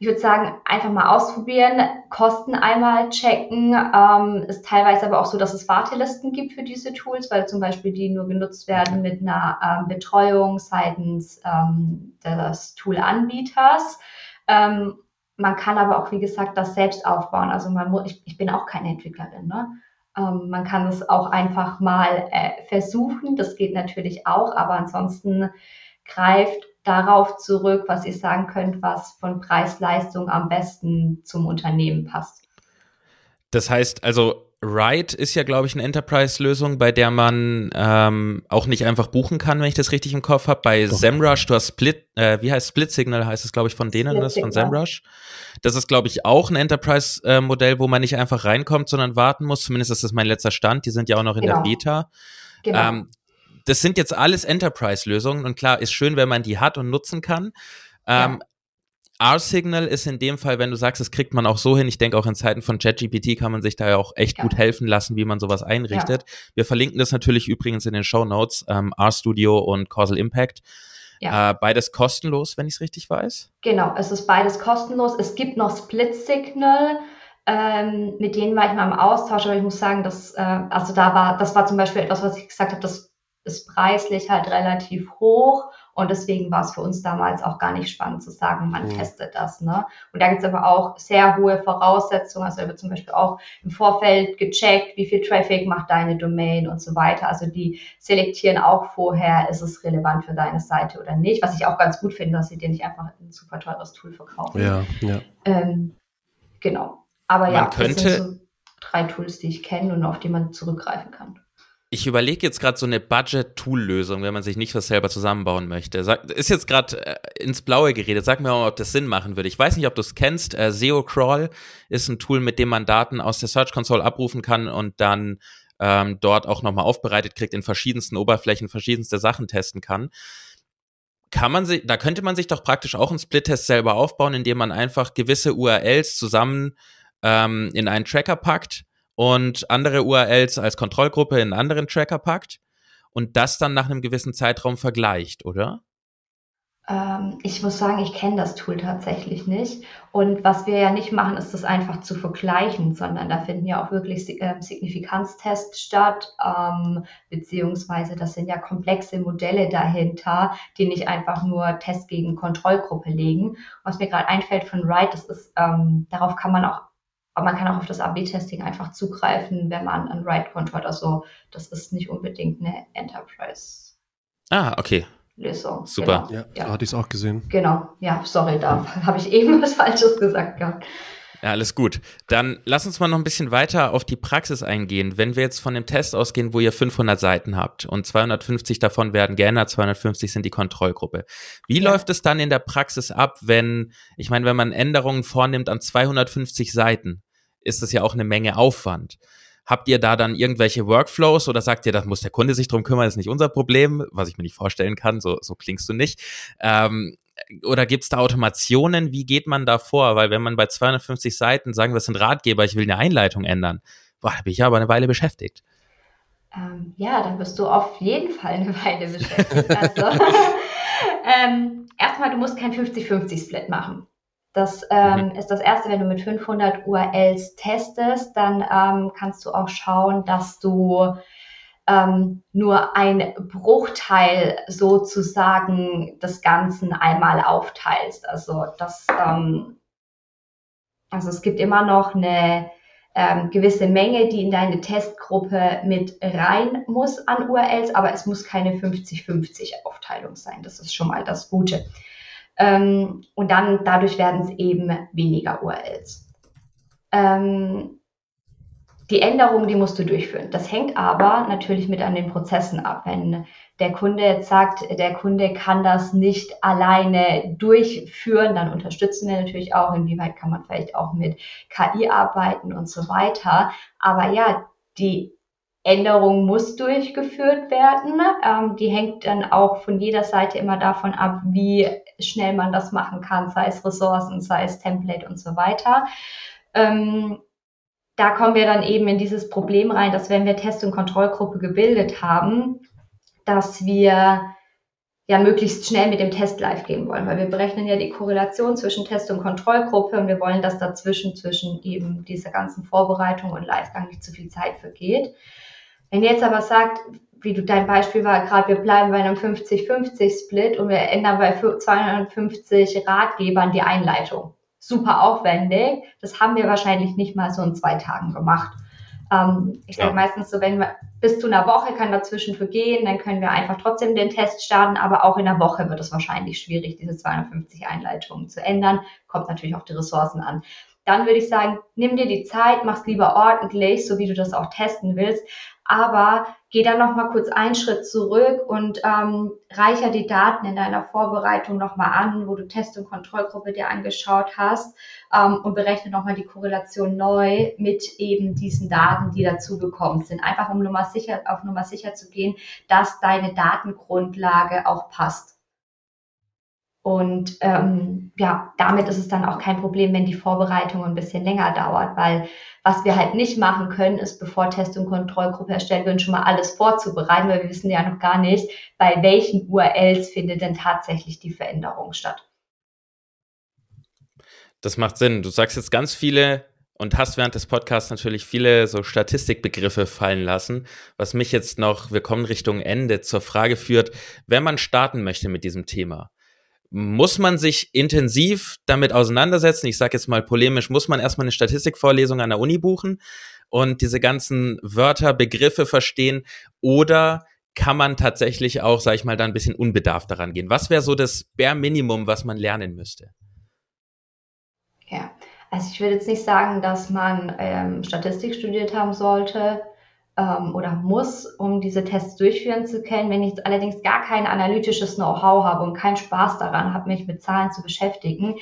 ich würde sagen, einfach mal ausprobieren, Kosten einmal checken. Ähm, ist teilweise aber auch so, dass es Wartelisten gibt für diese Tools, weil zum Beispiel die nur genutzt werden mit einer ähm, Betreuung seitens ähm, des Tool-Anbieters. Ähm, man kann aber auch, wie gesagt, das selbst aufbauen. Also man muss, ich, ich bin auch keine Entwicklerin. Ne? Ähm, man kann es auch einfach mal äh, versuchen. Das geht natürlich auch, aber ansonsten greift darauf zurück, was ihr sagen könnt, was von Preis-Leistung am besten zum Unternehmen passt. Das heißt also, Ride ist ja, glaube ich, eine Enterprise-Lösung, bei der man ähm, auch nicht einfach buchen kann, wenn ich das richtig im Kopf habe. Bei Doch. SEMrush, du hast Split, äh, wie heißt Split Signal, heißt es, glaube ich, von denen, das von SEMrush. Das ist, glaube ich, auch ein Enterprise-Modell, wo man nicht einfach reinkommt, sondern warten muss. Zumindest ist das mein letzter Stand. Die sind ja auch noch in genau. der Beta. Genau. Ähm, das sind jetzt alles Enterprise-Lösungen und klar, ist schön, wenn man die hat und nutzen kann. Ähm, ja. R-Signal ist in dem Fall, wenn du sagst, das kriegt man auch so hin. Ich denke, auch in Zeiten von ChatGPT kann man sich da ja auch echt ja. gut helfen lassen, wie man sowas einrichtet. Ja. Wir verlinken das natürlich übrigens in den Show Notes, ähm, RStudio und Causal Impact. Ja. Äh, beides kostenlos, wenn ich es richtig weiß. Genau, es ist beides kostenlos. Es gibt noch Split Signal. Ähm, mit denen war ich mal im Austausch, aber ich muss sagen, dass, äh, also da war, das war zum Beispiel etwas, was ich gesagt habe, das ist preislich halt relativ hoch und deswegen war es für uns damals auch gar nicht spannend zu sagen, man mhm. testet das. Ne? Und da gibt es aber auch sehr hohe Voraussetzungen. Also da wird zum Beispiel auch im Vorfeld gecheckt, wie viel Traffic macht deine Domain und so weiter. Also die selektieren auch vorher, ist es relevant für deine Seite oder nicht. Was ich auch ganz gut finde, dass sie dir nicht einfach ein super teures Tool verkaufen. Ja, ja. Ähm, genau. Aber man ja, könnte das sind so drei Tools, die ich kenne und auf die man zurückgreifen kann. Ich überlege jetzt gerade so eine Budget-Tool-Lösung, wenn man sich nicht was selber zusammenbauen möchte. Sag, ist jetzt gerade äh, ins Blaue geredet. Sag mir mal, ob das Sinn machen würde. Ich weiß nicht, ob du es kennst. Äh, SEO Crawl ist ein Tool, mit dem man Daten aus der Search Console abrufen kann und dann ähm, dort auch nochmal aufbereitet kriegt, in verschiedensten Oberflächen verschiedenste Sachen testen kann. Kann man sich, da könnte man sich doch praktisch auch einen Split-Test selber aufbauen, indem man einfach gewisse URLs zusammen ähm, in einen Tracker packt und andere URLs als Kontrollgruppe in einen anderen Tracker packt und das dann nach einem gewissen Zeitraum vergleicht, oder? Ähm, ich muss sagen, ich kenne das Tool tatsächlich nicht. Und was wir ja nicht machen, ist das einfach zu vergleichen, sondern da finden ja auch wirklich äh, Signifikanztests statt, ähm, beziehungsweise das sind ja komplexe Modelle dahinter, die nicht einfach nur Test gegen Kontrollgruppe legen. Was mir gerade einfällt von Wright, das ist, ähm, darauf kann man auch aber man kann auch auf das AB-Testing einfach zugreifen, wenn man ein Write-Konto hat. Also das ist nicht unbedingt eine Enterprise. Ah, okay. Lösung. Super. Genau. Ja, ja. so hatte ich es auch gesehen. Genau, ja, sorry, da habe ich eben was Falsches gesagt gehabt. Ja, alles gut. Dann lass uns mal noch ein bisschen weiter auf die Praxis eingehen. Wenn wir jetzt von dem Test ausgehen, wo ihr 500 Seiten habt und 250 davon werden geändert, 250 sind die Kontrollgruppe. Wie ja. läuft es dann in der Praxis ab, wenn, ich meine, wenn man Änderungen vornimmt an 250 Seiten, ist das ja auch eine Menge Aufwand. Habt ihr da dann irgendwelche Workflows oder sagt ihr, das muss der Kunde sich drum kümmern, das ist nicht unser Problem, was ich mir nicht vorstellen kann, so, so klingst du nicht. Ähm, oder gibt es da Automationen? Wie geht man da vor? Weil wenn man bei 250 Seiten sagen, wir sind Ratgeber, ich will eine Einleitung ändern, boah, da bin ich aber eine Weile beschäftigt. Ähm, ja, dann bist du auf jeden Fall eine Weile beschäftigt. Also, ähm, erstmal, du musst kein 50-50-Split machen. Das ähm, mhm. ist das erste, wenn du mit 500 URLs testest, dann ähm, kannst du auch schauen, dass du ähm, nur ein Bruchteil sozusagen des Ganzen einmal aufteilst. Also das, ähm, also es gibt immer noch eine ähm, gewisse Menge, die in deine Testgruppe mit rein muss an URLs, aber es muss keine 50-50 Aufteilung sein. Das ist schon mal das Gute. Ähm, und dann dadurch werden es eben weniger URLs. Ähm, die Änderung, die musst du durchführen. Das hängt aber natürlich mit an den Prozessen ab. Wenn der Kunde jetzt sagt, der Kunde kann das nicht alleine durchführen, dann unterstützen wir natürlich auch, inwieweit kann man vielleicht auch mit KI arbeiten und so weiter. Aber ja, die Änderung muss durchgeführt werden. Ähm, die hängt dann auch von jeder Seite immer davon ab, wie schnell man das machen kann, sei es Ressourcen, sei es Template und so weiter. Ähm, da kommen wir dann eben in dieses Problem rein, dass wenn wir Test- und Kontrollgruppe gebildet haben, dass wir ja möglichst schnell mit dem Test live gehen wollen, weil wir berechnen ja die Korrelation zwischen Test- und Kontrollgruppe und wir wollen, dass dazwischen zwischen eben dieser ganzen Vorbereitung und Livegang nicht zu viel Zeit vergeht. Wenn ihr jetzt aber sagt, wie du dein Beispiel war, gerade wir bleiben bei einem 50-50-Split und wir ändern bei 250 Ratgebern die Einleitung. Super aufwendig. Das haben wir wahrscheinlich nicht mal so in zwei Tagen gemacht. Ähm, ich ja. sage meistens so, wenn wir bis zu einer Woche kann dazwischen vergehen, dann können wir einfach trotzdem den Test starten, aber auch in einer Woche wird es wahrscheinlich schwierig, diese 250 Einleitungen zu ändern. Kommt natürlich auf die Ressourcen an. Dann würde ich sagen, nimm dir die Zeit, mach's lieber ordentlich, so wie du das auch testen willst aber geh dann noch mal kurz einen Schritt zurück und ähm, reicher die Daten in deiner Vorbereitung noch mal an, wo du Test- und Kontrollgruppe dir angeschaut hast ähm, und berechne noch mal die Korrelation neu mit eben diesen Daten, die dazugekommen sind, einfach um Nummer sicher, auf Nummer sicher zu gehen, dass deine Datengrundlage auch passt. Und ähm, ja, damit ist es dann auch kein Problem, wenn die Vorbereitung ein bisschen länger dauert, weil was wir halt nicht machen können, ist, bevor Test- und Kontrollgruppe erstellt werden, schon mal alles vorzubereiten, weil wir wissen ja noch gar nicht, bei welchen URLs findet denn tatsächlich die Veränderung statt. Das macht Sinn. Du sagst jetzt ganz viele und hast während des Podcasts natürlich viele so Statistikbegriffe fallen lassen, was mich jetzt noch, wir kommen Richtung Ende, zur Frage führt, wenn man starten möchte mit diesem Thema muss man sich intensiv damit auseinandersetzen. Ich sage jetzt mal polemisch, muss man erstmal eine Statistikvorlesung an der Uni buchen und diese ganzen Wörter, Begriffe verstehen oder kann man tatsächlich auch, sage ich mal, da ein bisschen unbedarft daran gehen? Was wäre so das Bare Minimum, was man lernen müsste? Ja, also ich würde jetzt nicht sagen, dass man ähm, Statistik studiert haben sollte ähm, oder muss, um diese Tests durchführen zu können. Wenn ich jetzt allerdings gar kein analytisches Know-how habe und keinen Spaß daran habe, mich mit Zahlen zu beschäftigen,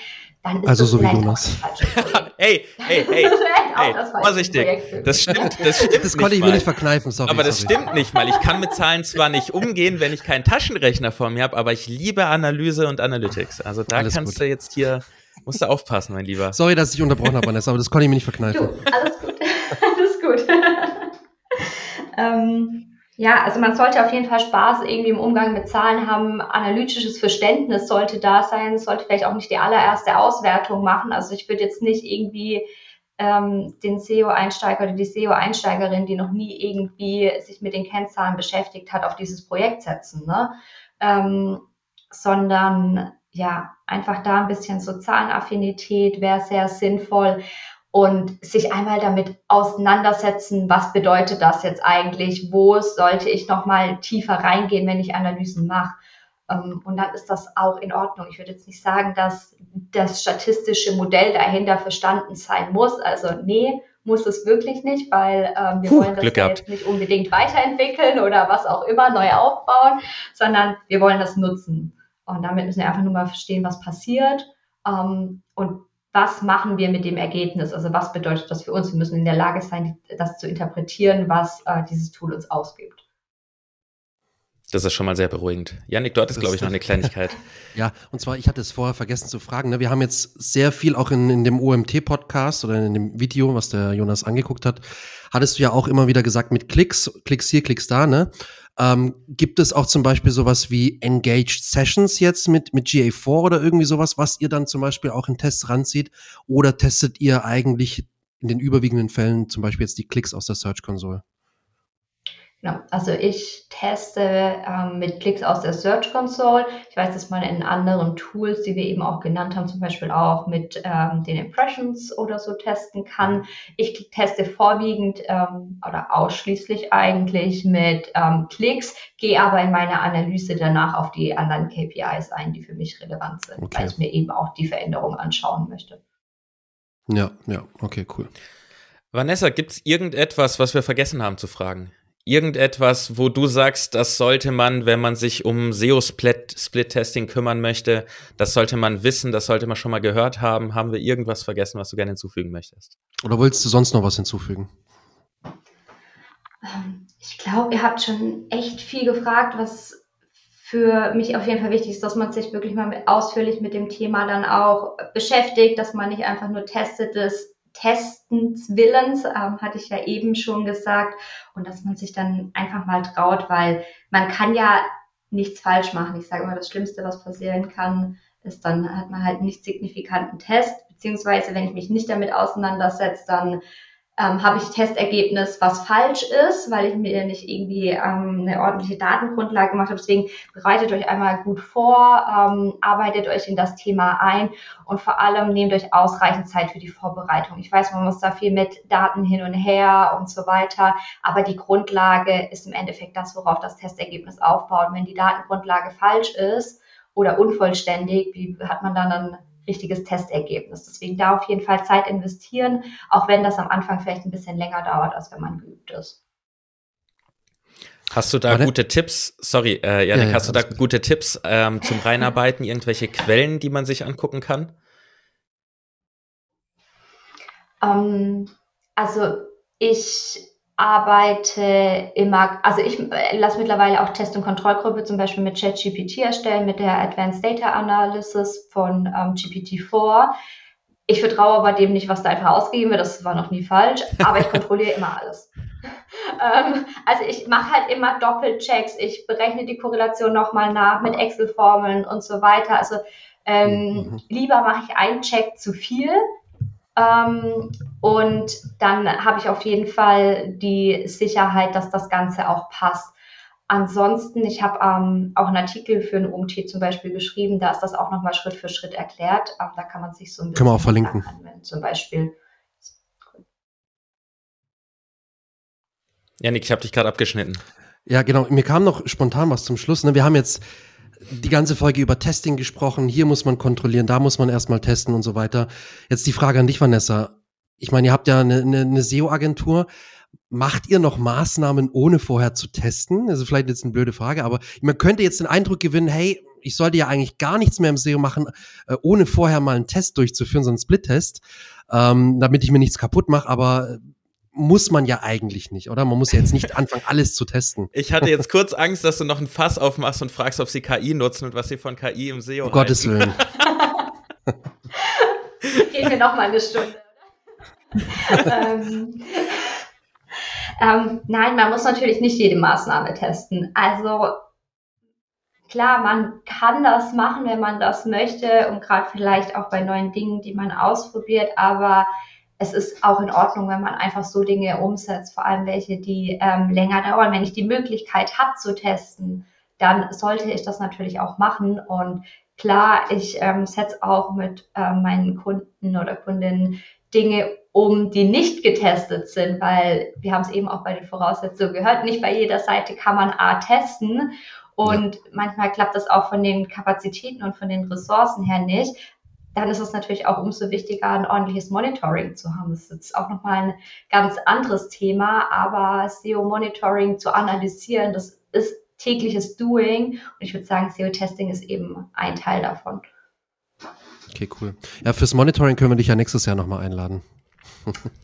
dann ist also das so wie Jonas. hey, hey, hey, hey das vorsichtig. Das stimmt, das stimmt. Das konnte ich mir nicht verkneifen, sorry. Aber das sorry. stimmt nicht, weil ich kann mit Zahlen zwar nicht umgehen, wenn ich keinen Taschenrechner vor mir habe, aber ich liebe Analyse und Analytics. Also da alles kannst gut. du jetzt hier, musst du aufpassen, mein Lieber. Sorry, dass ich unterbrochen habe, Vanessa, aber das konnte ich mir nicht verkneifen. Du, alles gut, alles gut. Ähm, Ja, also man sollte auf jeden Fall Spaß irgendwie im Umgang mit Zahlen haben. Analytisches Verständnis sollte da sein, sollte vielleicht auch nicht die allererste Auswertung machen. Also ich würde jetzt nicht irgendwie ähm, den SEO-Einsteiger oder die SEO-Einsteigerin, die noch nie irgendwie sich mit den Kennzahlen beschäftigt hat, auf dieses Projekt setzen, ne? Ähm, sondern ja, einfach da ein bisschen so Zahlenaffinität wäre sehr sinnvoll und sich einmal damit auseinandersetzen, was bedeutet das jetzt eigentlich, wo sollte ich nochmal tiefer reingehen, wenn ich Analysen mache. Ähm, und dann ist das auch in Ordnung. Ich würde jetzt nicht sagen, dass das statistische Modell dahinter verstanden sein muss. Also nee, muss es wirklich nicht, weil ähm, wir Puh, wollen das jetzt nicht unbedingt weiterentwickeln oder was auch immer neu aufbauen, sondern wir wollen das nutzen. Und damit müssen wir einfach nur mal verstehen, was passiert. Ähm, und was machen wir mit dem Ergebnis? Also was bedeutet das für uns? Wir müssen in der Lage sein, das zu interpretieren, was äh, dieses Tool uns ausgibt. Das ist schon mal sehr beruhigend. Janik, dort ist, glaube ich, noch eine Kleinigkeit. ja, und zwar, ich hatte es vorher vergessen zu fragen. Ne? Wir haben jetzt sehr viel auch in, in dem OMT-Podcast oder in dem Video, was der Jonas angeguckt hat, hattest du ja auch immer wieder gesagt, mit Klicks, Klicks hier, Klicks da, ne? Ähm, gibt es auch zum Beispiel sowas wie Engaged Sessions jetzt mit, mit GA4 oder irgendwie sowas, was ihr dann zum Beispiel auch in Tests ranzieht? Oder testet ihr eigentlich in den überwiegenden Fällen zum Beispiel jetzt die Klicks aus der Search Console? Genau. Also ich teste ähm, mit Klicks aus der Search Console. Ich weiß, dass man in anderen Tools, die wir eben auch genannt haben, zum Beispiel auch mit ähm, den Impressions oder so testen kann. Ich teste vorwiegend ähm, oder ausschließlich eigentlich mit ähm, Klicks, gehe aber in meiner Analyse danach auf die anderen KPIs ein, die für mich relevant sind, okay. weil ich mir eben auch die Veränderungen anschauen möchte. Ja, ja, okay, cool. Vanessa, gibt es irgendetwas, was wir vergessen haben zu fragen? Irgendetwas, wo du sagst, das sollte man, wenn man sich um SEO-Split-Testing kümmern möchte, das sollte man wissen, das sollte man schon mal gehört haben? Haben wir irgendwas vergessen, was du gerne hinzufügen möchtest? Oder willst du sonst noch was hinzufügen? Ähm, ich glaube, ihr habt schon echt viel gefragt, was für mich auf jeden Fall wichtig ist, dass man sich wirklich mal mit, ausführlich mit dem Thema dann auch beschäftigt, dass man nicht einfach nur testet, das Testens Willens, ähm, hatte ich ja eben schon gesagt, und dass man sich dann einfach mal traut, weil man kann ja nichts falsch machen. Ich sage immer, das Schlimmste, was passieren kann, ist dann hat man halt einen nicht signifikanten Test, beziehungsweise wenn ich mich nicht damit auseinandersetze, dann ähm, habe ich Testergebnis, was falsch ist, weil ich mir nicht irgendwie ähm, eine ordentliche Datengrundlage gemacht habe. Deswegen bereitet euch einmal gut vor, ähm, arbeitet euch in das Thema ein und vor allem nehmt euch ausreichend Zeit für die Vorbereitung. Ich weiß, man muss da viel mit Daten hin und her und so weiter, aber die Grundlage ist im Endeffekt das, worauf das Testergebnis aufbaut. wenn die Datengrundlage falsch ist oder unvollständig, wie hat man dann ein richtiges Testergebnis. Deswegen da auf jeden Fall Zeit investieren, auch wenn das am Anfang vielleicht ein bisschen länger dauert, als wenn man geübt ist. Hast du da Warte. gute Tipps? Sorry, äh, Janik, ja, ja, hast du da gut. gute Tipps ähm, zum Reinarbeiten? Irgendwelche Quellen, die man sich angucken kann? Ähm, also ich arbeite immer, also ich äh, lasse mittlerweile auch Test- und Kontrollgruppe zum Beispiel mit ChatGPT erstellen, mit der Advanced Data Analysis von ähm, GPT-4. Ich vertraue aber dem nicht, was da einfach ausgegeben wird, das war noch nie falsch, aber ich kontrolliere immer alles. ähm, also ich mache halt immer Doppelchecks, ich berechne die Korrelation nochmal nach mit Excel-Formeln und so weiter. Also ähm, mhm. lieber mache ich einen Check zu viel, ähm, und dann habe ich auf jeden Fall die Sicherheit, dass das Ganze auch passt. Ansonsten, ich habe ähm, auch einen Artikel für einen UMT zum Beispiel geschrieben, da ist das auch nochmal Schritt für Schritt erklärt. Aber da kann man sich so ein bisschen. Können wir auch verlinken. Anwenden, zum Beispiel. Janik, ich habe dich gerade abgeschnitten. Ja, genau. Mir kam noch spontan was zum Schluss. Ne? Wir haben jetzt die ganze Folge über Testing gesprochen. Hier muss man kontrollieren, da muss man erstmal testen und so weiter. Jetzt die Frage an dich, Vanessa. Ich meine, ihr habt ja eine, eine, eine SEO-Agentur. Macht ihr noch Maßnahmen, ohne vorher zu testen? Das ist vielleicht jetzt eine blöde Frage, aber man könnte jetzt den Eindruck gewinnen, hey, ich sollte ja eigentlich gar nichts mehr im SEO machen, äh, ohne vorher mal einen Test durchzuführen, so einen Split-Test, ähm, damit ich mir nichts kaputt mache. Aber muss man ja eigentlich nicht, oder? Man muss ja jetzt nicht anfangen, alles zu testen. Ich hatte jetzt kurz Angst, dass du noch ein Fass aufmachst und fragst, ob sie KI nutzen und was sie von KI im SEO Um Gottes Willen. Gehen wir noch mal eine Stunde. Ähm, Ähm, nein, man muss natürlich nicht jede Maßnahme testen. Also klar, man kann das machen, wenn man das möchte und gerade vielleicht auch bei neuen Dingen, die man ausprobiert, aber es ist auch in Ordnung, wenn man einfach so Dinge umsetzt, vor allem welche, die ähm, länger dauern. Wenn ich die Möglichkeit habe zu testen, dann sollte ich das natürlich auch machen. Und klar, ich ähm, setze auch mit äh, meinen Kunden oder Kundinnen Dinge um, die nicht getestet sind, weil wir haben es eben auch bei den Voraussetzungen gehört, nicht bei jeder Seite kann man A testen und ja. manchmal klappt das auch von den Kapazitäten und von den Ressourcen her nicht. Dann ist es natürlich auch umso wichtiger, ein ordentliches Monitoring zu haben. Das ist jetzt auch nochmal ein ganz anderes Thema, aber SEO-Monitoring zu analysieren, das ist tägliches Doing. Und ich würde sagen, SEO-Testing ist eben ein Teil davon. Okay, cool. Ja, fürs Monitoring können wir dich ja nächstes Jahr nochmal einladen.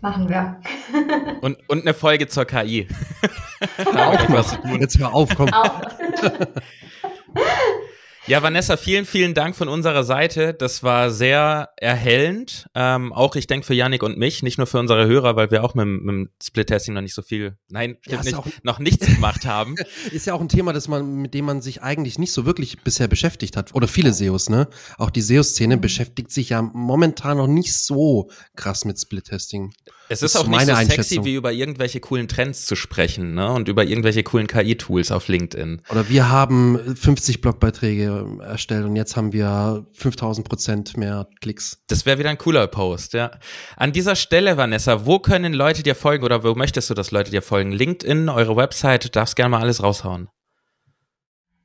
Machen wir. und, und eine Folge zur KI. Jetzt hör auf, komm. Ja, Vanessa, vielen, vielen Dank von unserer Seite. Das war sehr erhellend. Ähm, auch ich denke für Yannick und mich, nicht nur für unsere Hörer, weil wir auch mit, mit dem Split-Testing noch nicht so viel, nein, stimmt ja, nicht, noch nichts gemacht haben. Ist ja auch ein Thema, das man, mit dem man sich eigentlich nicht so wirklich bisher beschäftigt hat. Oder viele SEOs, ne? Auch die SEO-Szene beschäftigt sich ja momentan noch nicht so krass mit Split-Testing. Es ist, ist auch nicht so sexy, wie über irgendwelche coolen Trends zu sprechen, ne? Und über irgendwelche coolen KI-Tools auf LinkedIn. Oder wir haben 50 Blogbeiträge erstellt und jetzt haben wir 5000 Prozent mehr Klicks. Das wäre wieder ein cooler Post, ja. An dieser Stelle, Vanessa, wo können Leute dir folgen oder wo möchtest du, dass Leute dir folgen? LinkedIn, eure Website, du darfst gerne mal alles raushauen.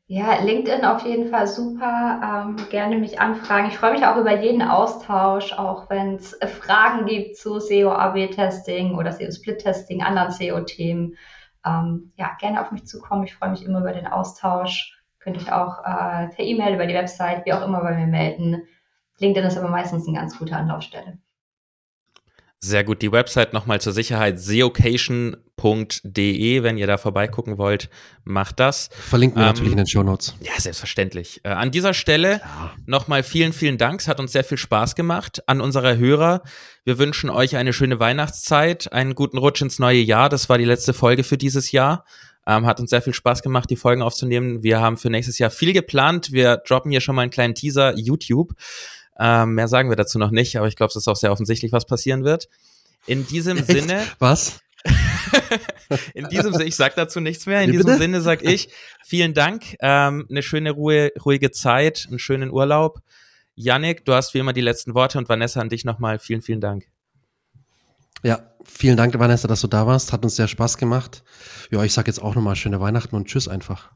Ja, LinkedIn auf jeden Fall super. Ähm, gerne mich anfragen. Ich freue mich auch über jeden Austausch, auch wenn es Fragen gibt zu SEO-AB-Testing oder SEO-Split-Testing, anderen SEO-Themen. Ähm, ja, gerne auf mich zukommen. Ich freue mich immer über den Austausch. Könnt euch auch äh, per E-Mail über die Website, wie auch immer bei mir melden. LinkedIn ist aber meistens eine ganz gute Anlaufstelle. Sehr gut. Die Website nochmal zur Sicherheit, seocation.de, wenn ihr da vorbeigucken wollt, macht das. Verlinken wir ähm, natürlich in den Show Notes. Ja, selbstverständlich. Äh, an dieser Stelle ja. nochmal vielen, vielen Dank. Es hat uns sehr viel Spaß gemacht. An unsere Hörer, wir wünschen euch eine schöne Weihnachtszeit, einen guten Rutsch ins neue Jahr. Das war die letzte Folge für dieses Jahr. Ähm, hat uns sehr viel Spaß gemacht, die Folgen aufzunehmen. Wir haben für nächstes Jahr viel geplant. Wir droppen hier schon mal einen kleinen Teaser YouTube. Ähm, mehr sagen wir dazu noch nicht, aber ich glaube, es ist auch sehr offensichtlich, was passieren wird. In diesem Echt? Sinne. Was? in diesem Sinne, ich sag dazu nichts mehr. In Wie diesem bitte? Sinne sag ich vielen Dank, ähm, eine schöne Ruhe, ruhige Zeit, einen schönen Urlaub. Yannick, du hast wie immer die letzten Worte und Vanessa an dich nochmal vielen, vielen Dank. Ja, vielen Dank, Vanessa, dass du da warst. Hat uns sehr Spaß gemacht. Ja, ich sag jetzt auch nochmal schöne Weihnachten und tschüss einfach.